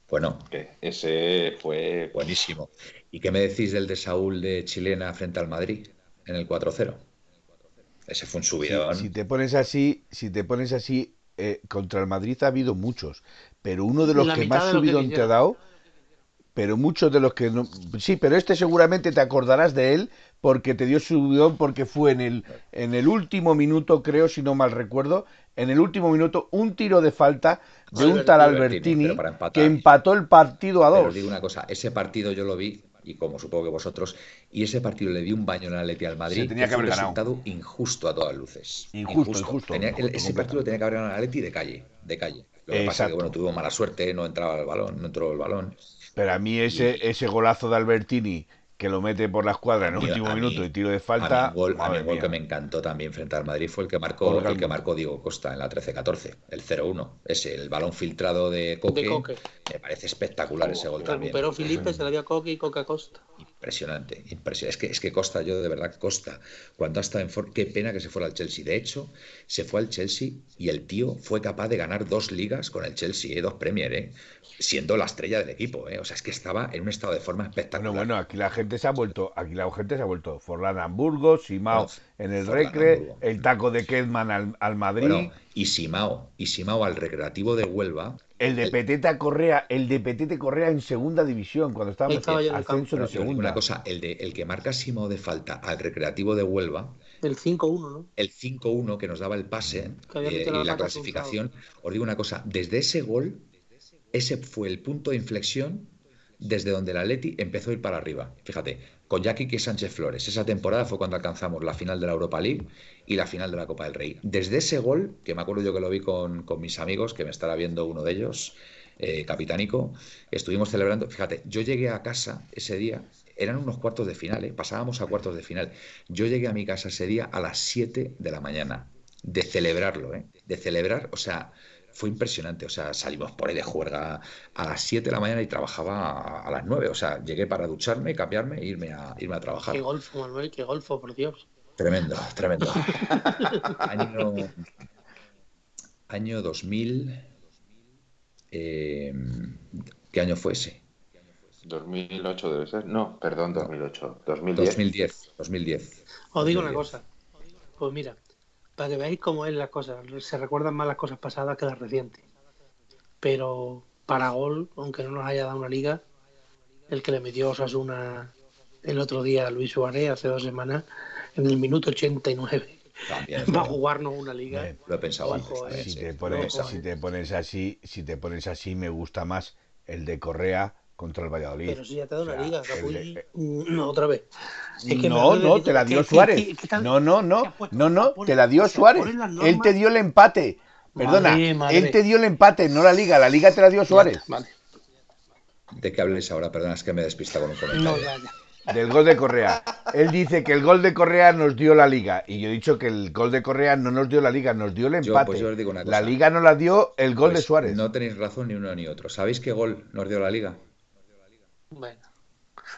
Bueno.
Que ese fue...
Buenísimo. ¿Y qué me decís del de Saúl de Chilena frente al Madrid en el 4-0? Ese fue un subidón.
Si, te pones así, si te pones así, eh, contra el Madrid ha habido muchos, pero uno de los que más subido te ha dado, pero muchos de los que no... Sí, pero este seguramente te acordarás de él porque te dio subidón porque fue en el, en el último minuto, creo, si no mal recuerdo, en el último minuto un tiro de falta de un tal Albertini, que empató el partido a dos. Pero
digo una cosa, ese partido yo lo vi y como supongo que vosotros, y ese partido le dio un baño en la Atleti al Madrid,
tenía que, haber
un resultado injusto a todas luces.
Injusto, injusto.
ese partido tenía que haber ganado al Atleti de calle, de calle. Lo que pasa es que bueno, tuvo mala suerte, no entraba el balón, no entró el balón.
Pero a mí ese, ese golazo de Albertini que lo mete por la escuadra en el último minuto y tiro de falta.
A mí, gol, a mí gol que me encantó también frente al Madrid fue el que marcó el que marcó Diego Costa en la 13-14, el 0-1. Ese, el balón filtrado de Coque. Me parece espectacular ese gol también.
Pero Felipe se la dio a Coque y Coca Costa.
Impresionante, impresionante. Es que, es que Costa, yo de verdad, Costa, cuando hasta en For... qué pena que se fuera al Chelsea. De hecho, se fue al Chelsea y el tío fue capaz de ganar dos ligas con el Chelsea, ¿eh? dos Premier, ¿eh? siendo la estrella del equipo. ¿eh? O sea, es que estaba en un estado de forma espectacular.
Bueno, bueno, aquí la gente se ha vuelto, aquí la gente se ha vuelto Forlán Hamburgo, Simao en el Recre, el taco de Kedman al, Madrid.
y Simao, y Simao al Recreativo de Huelva.
El de Peteta Correa, el de Petete Correa en segunda división, cuando estaba en ascenso de segunda.
Una cosa, el de el que marca Simao de falta al Recreativo de Huelva.
El 5-1, ¿no?
El 5-1 que nos daba el pase eh, y la clasificación. Os digo una cosa, desde ese gol ese fue el punto de inflexión desde donde el Atleti empezó a ir para arriba. Fíjate, con Jackie que Sánchez Flores. Esa temporada fue cuando alcanzamos la final de la Europa League y la final de la Copa del Rey. Desde ese gol, que me acuerdo yo que lo vi con, mis amigos, que me estará viendo uno de ellos, eh, capitánico, estuvimos celebrando. Fíjate, yo llegué a casa ese día, eran unos cuartos de final, ¿eh? pasábamos a cuartos de final. Yo llegué a mi casa ese día a las 7 de la mañana, de celebrarlo, ¿eh? de celebrar, o sea, fue impresionante. O sea, salimos por ahí de juerga a las 7 de la mañana y trabajaba a, las 9. O sea, llegué para ducharme, cambiarme e irme a, irme a trabajar.
Qué golfo, Manuel, qué golfo, por Dios.
Tremendo, tremendo. año, año 2000. Eh, ¿Qué año fue ese?
2008 debe ser. No, perdón, 2008.
2010. 2010. 2010.
Os digo una cosa. Pues mira, para que veáis cómo es las cosas. Se recuerdan más las cosas pasadas que las recientes. Pero para gol, aunque no nos haya dado una liga, el que le metió Osasuna el otro día a Luis Suárez hace dos semanas, en el minuto 89. También, va a jugarnos una liga.
lo he pensado
antes. si, te pones, si te pones así, si te pones así, me gusta más el de Correa contra el Valladolid.
Pero si ya te da una liga, no, otra vez.
no, no, te la dio Suárez. no, no, no, no, no, te la dio Suárez. Él te dio el empate. Perdona, él te dio el empate, no la liga. La liga te la dio Suárez.
¿De qué habléis ahora? Perdona, es que me despista con un comentario.
Del gol de Correa. Él dice que el gol de Correa nos dio la liga. Y yo he dicho que el gol de Correa no nos dio la liga, nos dio el pues empate. La liga no la dio el gol de
pues
Suárez.
No tenéis razón ni uno ni otro. ¿Sabéis qué gol nos dio la liga?
Bueno.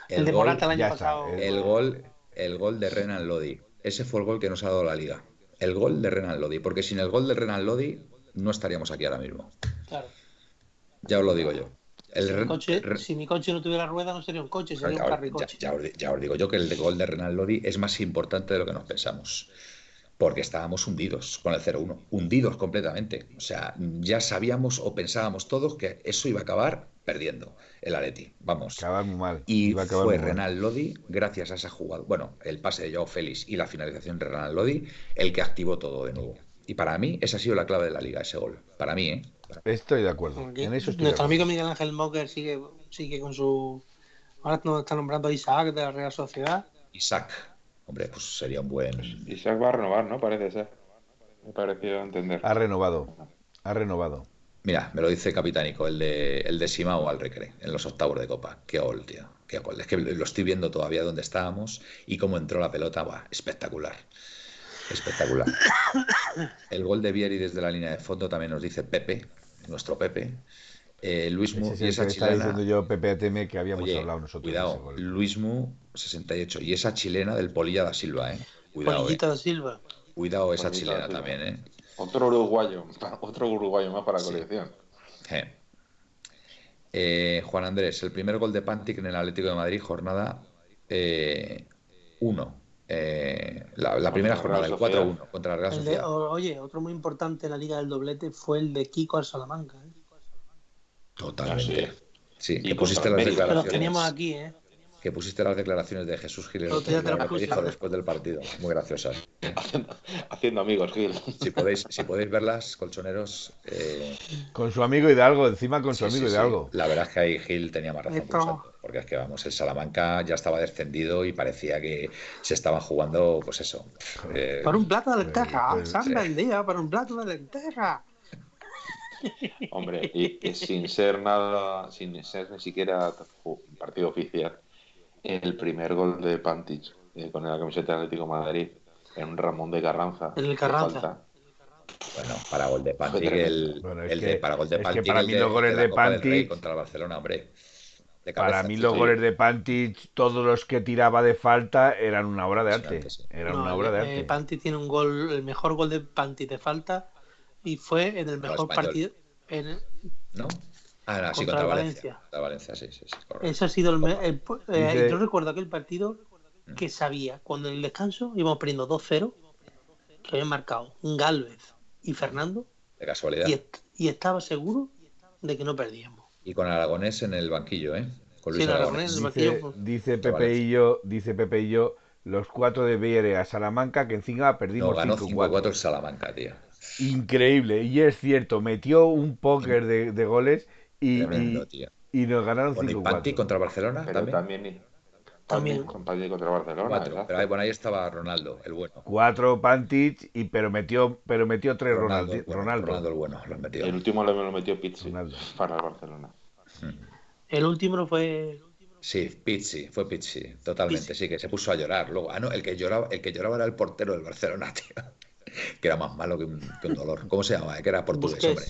El, de Morata el año pasado. El gol, el gol de Renan Lodi. Ese fue el gol que nos ha dado la liga. El gol de Renan Lodi. Porque sin el gol de Renan Lodi no estaríamos aquí ahora mismo. Claro. Ya os lo digo yo.
si, mi coche no tuviera rueda, no sería un coche, sería un carricoche.
Ya, ya, os, digo yo que el gol de Renan Lodi es más importante de lo que nos pensamos. Porque estábamos hundidos con el 0-1. Hundidos completamente. O sea, ya sabíamos o pensábamos todos que eso iba a acabar perdiendo el Atleti. Vamos.
Acaba muy mal.
Y fue Renan Lodi, gracias a esa jugada, bueno, el pase de Joao Félix y la finalización de Renan Lodi, el que activó todo de nuevo. Y para mí, esa ha sido la clave de la liga, ese gol. Para mí, ¿eh?
Estoy de acuerdo.
Nuestro amigo Miguel Ángel Mocker sigue, sigue con su. Ahora nos está nombrando a Isaac de la Real Sociedad.
Isaac. Hombre, pues sería un buen.
Isaac va a renovar, ¿no? Parece ser. Me pareció entender.
Ha renovado. Ha renovado.
Mira, me lo dice Capitánico, el de, el de Simao al Recre, en los octavos de Copa. Qué gol, tío. Qué gol. Es que lo estoy viendo todavía donde estábamos y cómo entró la pelota. Va, espectacular. Espectacular. El gol de Vieri desde la línea de fondo también nos dice Pepe, nuestro Pepe. Eh, Luis Mu
y esa chilena. diciendo yo Pepe ATM que habíamos hablado nosotros.
Cuidado, Luis Mu 68 y esa chilena del Polilla da Silva, eh. Cuidado.
Eh. da Silva.
Cuidado esa chilena también, eh.
Otro uruguayo, otro uruguayo más para la colección.
Eh, Juan Andrés, el primer gol de Pantic en el Atlético de Madrid, jornada 1. Eh, la, primera jornada, el 4-1 contra la Real Sociedad.
oye, otro muy importante en la Liga del Doblete fue el de Kiko al Salamanca. ¿eh?
Totalmente. Ah, sí, que pusiste las declaraciones.
Lo teníamos aquí, ¿eh?
Que pusiste las declaraciones de Jesús Gil que dijo después del partido. Muy graciosas.
Haciendo, amigos, Gil.
Si podéis, si podéis verlas, colchoneros. Eh,
con su amigo Hidalgo, encima con su amigo Hidalgo.
La verdad es que ahí Gil tenía más razón. porque es que, vamos, el Salamanca ya estaba descendido y parecía que se estaban jugando, pues eso.
Eh, por un plato de lenteja, pues, San Bendía, por un plato de lenteja.
Hombre, y, sin ser nada, sin ser ni siquiera partido oficial, el primer gol de Pantich eh, con la camiseta del Atlético Madrid en un Ramón de Carranza.
En el Carranza.
Bueno, para gol de Pantich, el, el de, para gol de Pantich,
para mí los goles de, Pantich
contra el Barcelona, hombre.
para mí los goles de Pantich, todos los que tiraba de falta eran una obra de arte. Eran una obra de arte.
Eh, Pantich tiene un gol, el mejor gol de Pantich de falta y fue en el mejor partido. En
¿No? Ah, sí, contra, Valencia. Valencia, sí, sí,
Ese ha sido el. Eh, yo recuerdo aquel partido mm. que sabía, cuando en el descanso íbamos perdiendo 2-0, que habían marcado Galvez y Fernando.
De casualidad.
Y, estaba seguro de que no perdíamos.
Y con Aragonés en el banquillo, ¿eh?
Con Luis sí, Aragonés.
En el dice, banquillo, dice Pepe y yo, dice Pepe y yo, los cuatro de Viere a Salamanca, que encima perdimos. No,
ganó 5-4 el Salamanca, tío.
Increíble, y es cierto, metió un póker de, de goles y, y, nos ganaron 5
4 contra Barcelona
pero también. También, con contra Barcelona.
pero ahí, bueno, ahí estaba Ronaldo, el bueno.
Cuatro Pantic, y, pero metió pero metió tres Ronaldo. Ronaldo,
Ronaldo. el bueno, lo metió.
El último lo, metió Pizzi para Barcelona.
Hmm. El último fue.
Sí, Pizzi, fue Pizzi, totalmente, sí, que se puso a llorar. Luego, ah, no, el que lloraba, el que lloraba era el portero del Barcelona, tío. Que era más malo que un, que un dolor. ¿Cómo se llama? Que era portugués, hombre.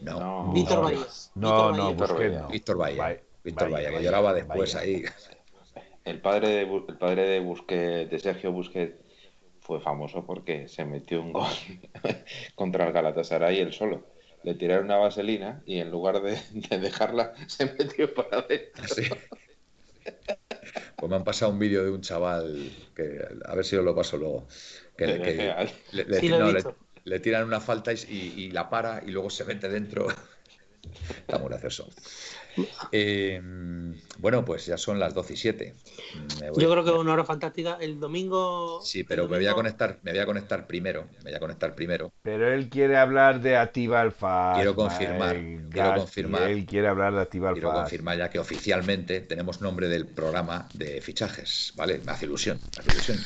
No. Víctor Bahía.
No, no,
Víctor Bahía. Víctor Bahía, que lloraba después ahí.
El padre de, el padre de, Busquets, de Sergio Busquets fue famoso porque se metió un gol contra el Galatasaray él solo. Le tiraron una vaselina y en lugar de, dejarla se metió para adentro.
Pues me han pasado un vídeo de un chaval que a ver si os lo paso luego. Que, le, le tiran una falta y, la para y luego se mete dentro. Está muy gracioso. Eh, bueno, pues ya son las 12 y 7.
Yo creo que es una hora fantástica. El domingo.
Sí, pero me voy a conectar, me voy a conectar primero. Me voy a conectar primero.
Pero él quiere hablar de Activa Alfa.
Quiero confirmar. quiero confirmar.
Él quiere hablar de Activa Alfa.
Quiero confirmar ya que oficialmente tenemos nombre del programa de fichajes. ¿Vale? Me hace ilusión. Me hace ilusión.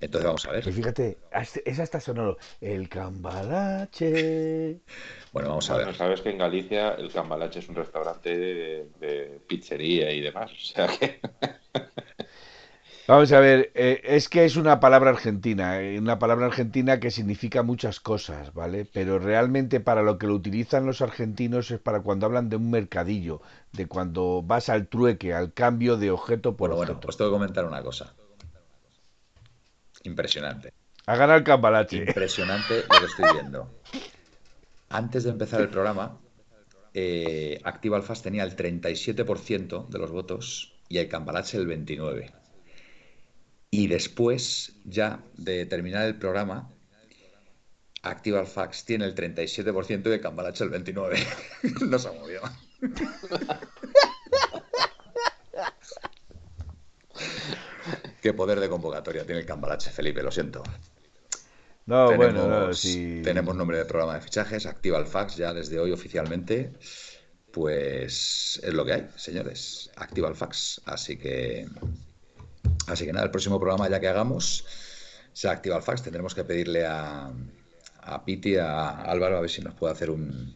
Entonces vamos a ver.
Y fíjate, es hasta sonoro. El cambalache.
Bueno, vamos a ver.
sabes que en Galicia el cambalache es un restaurante de, pizzería y demás. O sea que.
Vamos a ver, eh, es que es una palabra argentina, eh, una palabra argentina que significa muchas cosas, ¿vale? Pero realmente para lo que lo utilizan los argentinos es para cuando hablan de un mercadillo, de cuando vas al trueque, al cambio de objeto por
bueno,
objeto.
Bueno, pues tengo que comentar una cosa. Impresionante.
A ganar el cambalache.
Impresionante lo que estoy viendo. Antes de empezar el programa, eh, Activa Alfas tenía el 37% de los votos y el cambalache el 29%. Y después ya de terminar el programa, Activa Fax tiene el 37% y el Cambalache el 29%. no se ha movido. Qué poder de convocatoria tiene el Cambalache, Felipe, lo siento.
No,
tenemos,
bueno, no,
tenemos nombre de programa de fichajes, activa el fax ya desde hoy oficialmente. Pues es lo que hay, señores. Activa el fax. Así que Así que nada, el próximo programa ya que hagamos se activa el fax. Tendremos que pedirle a, a Piti, a Álvaro, a ver si nos puede hacer un,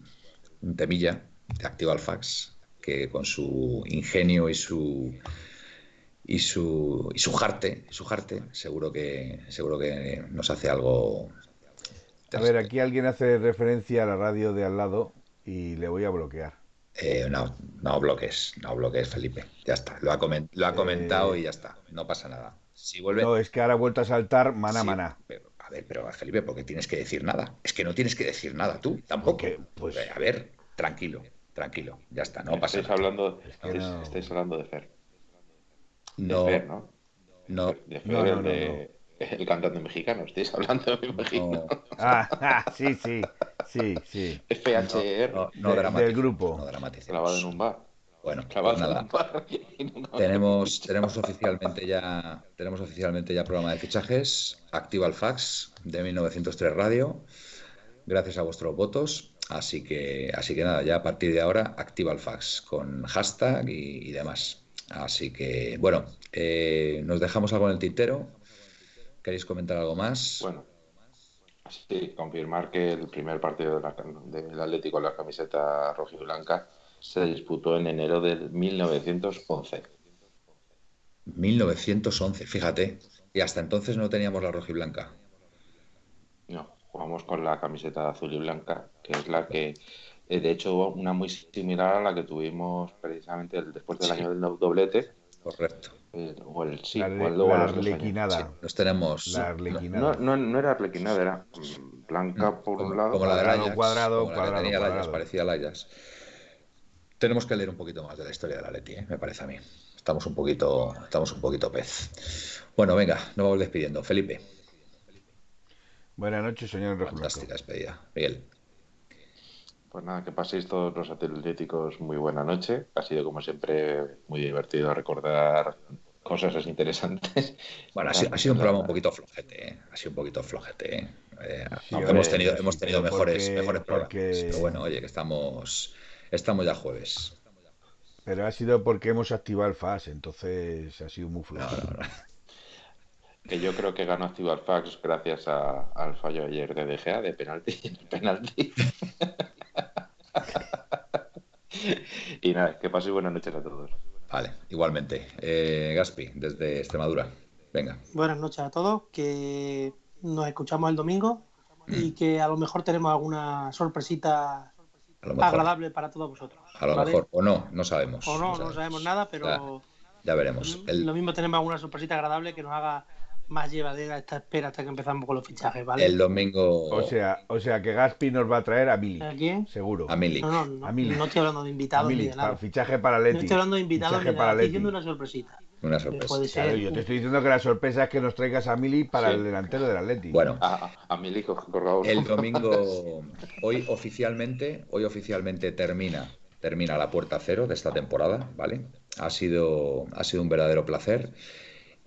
temilla de activa el fax, que con su ingenio y su y su y su jarte, su jarte, seguro que seguro que nos hace algo.
A ver, aquí alguien hace referencia a la radio de al lado y le voy a bloquear.
Eh, no, no bloques, no bloques, Felipe. Ya está. Lo ha, lo ha comentado y ya está. No pasa nada. Si vuelve...
No, es que ahora ha vuelto a saltar mana mana.
a ver, pero Felipe, ¿por qué tienes que decir nada? Es que no tienes que decir nada tú, tampoco. Pues... A ver, tranquilo, tranquilo. Ya está, no pasa
nada. Hablando, estáis, hablando de Fer.
No.
De Fer, ¿no?
No.
De Fer, el, de... el cantante mexicano. Estáis hablando, me imagino.
Ah, ah, sí, sí. Sí, sí.
FHR.
No, no,
del grupo.
Clavado en un bar.
Bueno, pues nada. tenemos, tenemos oficialmente ya tenemos oficialmente ya programa de fichajes. Activa el fax de 1903 Radio. Gracias a vuestros votos. Así que, así que nada, ya a partir de ahora activa el fax con hashtag y, demás. Así que, bueno, eh, nos dejamos algo en el tintero. ¿Queréis comentar algo más?
Bueno, Sí, confirmar que el primer partido del Atlético en la camiseta rojiblanca se disputó en enero del 1911.
1911, fíjate. Y hasta entonces no teníamos la rojiblanca.
No, jugamos con la camiseta azul y blanca, que es la que, eh, de hecho, una muy similar a la que tuvimos precisamente después del año del doblete.
Correcto.
Eh, o el sí,
la, la arlequinada.
nos tenemos.
La arlequinada.
No, no, no, era arlequinada, era blanca por un lado.
Como la de Ajax,
cuadrado,
como
cuadrado,
la que tenía
cuadrado.
parecía Layas. Tenemos que leer un poquito más de la historia de la Leti, ¿eh? me parece a mí. Estamos un poquito, estamos un poquito pez. Bueno, venga, nos vamos despidiendo. Felipe.
Buenas noches, señor
Fantástica despedida. Miguel.
Pues nada, que paséis todos los atléticos muy buena noche. Ha sido, como siempre, muy divertido recordar cosas interesantes.
Bueno, ha sido, ha sido un programa un poquito flojete, ¿eh? ha sido un poquito flojete. ¿eh? Eh, sí, hemos tenido, hemos tenido mejores, porque, mejores programas. Porque... Pero bueno, oye, que estamos, estamos ya jueves.
Pero ha sido porque hemos activado el FAS, entonces ha sido muy flojo. No, no, no.
Que yo creo que ganó activo el fax gracias a, al fallo ayer de DGA de penalti. penalti. y nada, que paséis buenas noches a todos.
Vale, igualmente. Eh, Gaspi, desde Extremadura. Venga.
Buenas noches a todos, que nos escuchamos el domingo y mm. que a lo mejor tenemos alguna sorpresita agradable para todos vosotros.
A lo
¿vale?
mejor, o no, no sabemos.
O no, no sabemos, no sabemos nada, pero...
Ya, ya veremos.
El... Lo mismo tenemos alguna sorpresita agradable que nos haga más llevadera esta espera hasta que empezamos con los fichajes, ¿vale?
El domingo.
O sea, o sea que Gaspi nos va a traer a Mili.
¿A quién?
Seguro.
A Mili.
No, no, no,
a Milik.
no estoy hablando de invitados ni de nada.
Fichaje para Leti.
No estoy hablando de invitados ni de nada. Estoy diciendo una sorpresita.
Una sorpresa.
Puede ser.
Claro, yo te estoy diciendo que la sorpresa es que nos traigas a Mili para
Sí.
el delantero del Atleti.
Bueno,
A, a Mili Corgao.
el domingo, hoy oficialmente, hoy oficialmente termina, termina la puerta cero de esta temporada, ¿vale? Ha sido, ha sido un verdadero placer.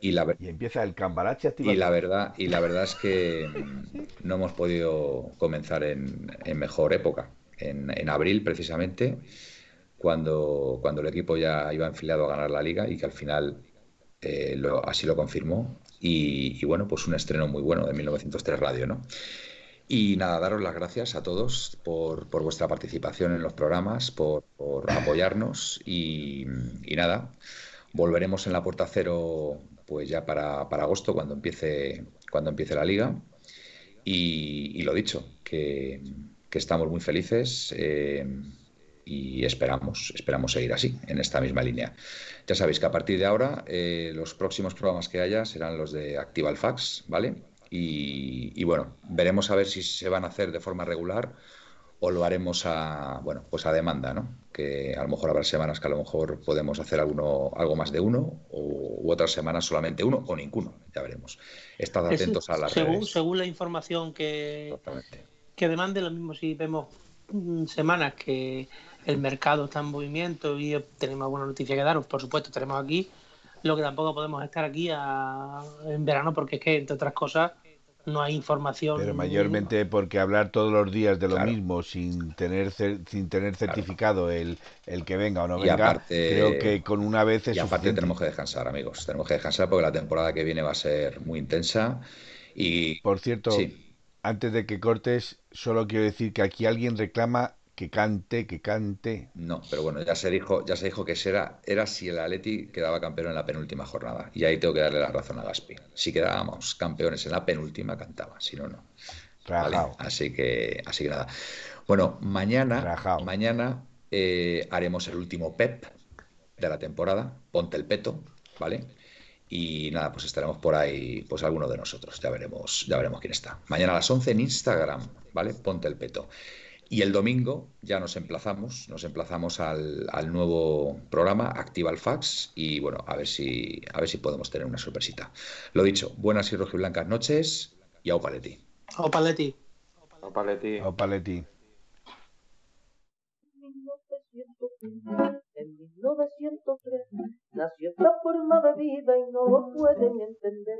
Y la, ver-
Y empieza el cambalache activo.
y la verdad, y la verdad es que mm, no hemos podido comenzar en, en mejor época. En, en abril, precisamente, cuando, cuando el equipo ya iba enfilado a ganar la liga y que al final eh, lo- así lo confirmó. Y, y bueno, pues un estreno muy bueno de 1903 Radio, ¿no? Y nada, daros las gracias a todos por, por vuestra participación en los programas, por, por apoyarnos y, y nada, volveremos en la puerta cero pues ya para, agosto, cuando empiece, cuando empiece la liga. Y, lo dicho, que, estamos muy felices eh, y esperamos, esperamos seguir así, en esta misma línea. Ya sabéis que a partir de ahora eh, los próximos programas que haya serán los de Activa Fax, ¿vale? Y, bueno, veremos a ver si se van a hacer de forma regular o lo haremos a, bueno, pues a demanda, ¿no? Que a lo mejor habrá semanas que a lo mejor podemos hacer alguno, algo más de uno, o, u otras semanas solamente uno o ninguno, ya veremos. Estad atentos a las
según, Según la información que, que demande, lo mismo si vemos mm, semanas que el mercado está en movimiento y tenemos alguna noticia que daros, por supuesto, tenemos aquí, lo que tampoco podemos estar aquí en verano porque es que, entre otras cosas, no hay información.
Pero mayormente porque hablar todos los días de lo mismo sin tener sin tener certificado el, el, que venga o no venga, creo que con una vez es
Y aparte tenemos que descansar, amigos. Tenemos que descansar porque la temporada que viene va a ser muy intensa. Y
por cierto, antes de que cortes, solo quiero decir que aquí alguien reclama que cante, que cante.
No, pero bueno, ya se dijo, ya se dijo que será, era si el Atleti quedaba campeón en la penúltima jornada. Y ahí tengo que darle la razón a Gaspi. Si quedábamos campeones en la penúltima, cantaba, si no, no. Así que, así que nada. Bueno, mañana, mañana eh, haremos el último PEP de la temporada. Ponte el peto, ¿vale? Y nada, pues estaremos por ahí, pues alguno de nosotros. Ya veremos, ya veremos quién está. Mañana a las 11 en Instagram, ¿vale? Ponte el peto. Y el domingo ya nos emplazamos, nos emplazamos al, nuevo programa Activa el Fax y bueno, a ver si a ver si podemos tener una sorpresita. Lo dicho, buenas y rojiblancas noches y au paleti.
Au paleti.
Au paleti.
Au paleti.
En 1903 nació esta forma de vida y no lo pueden entender.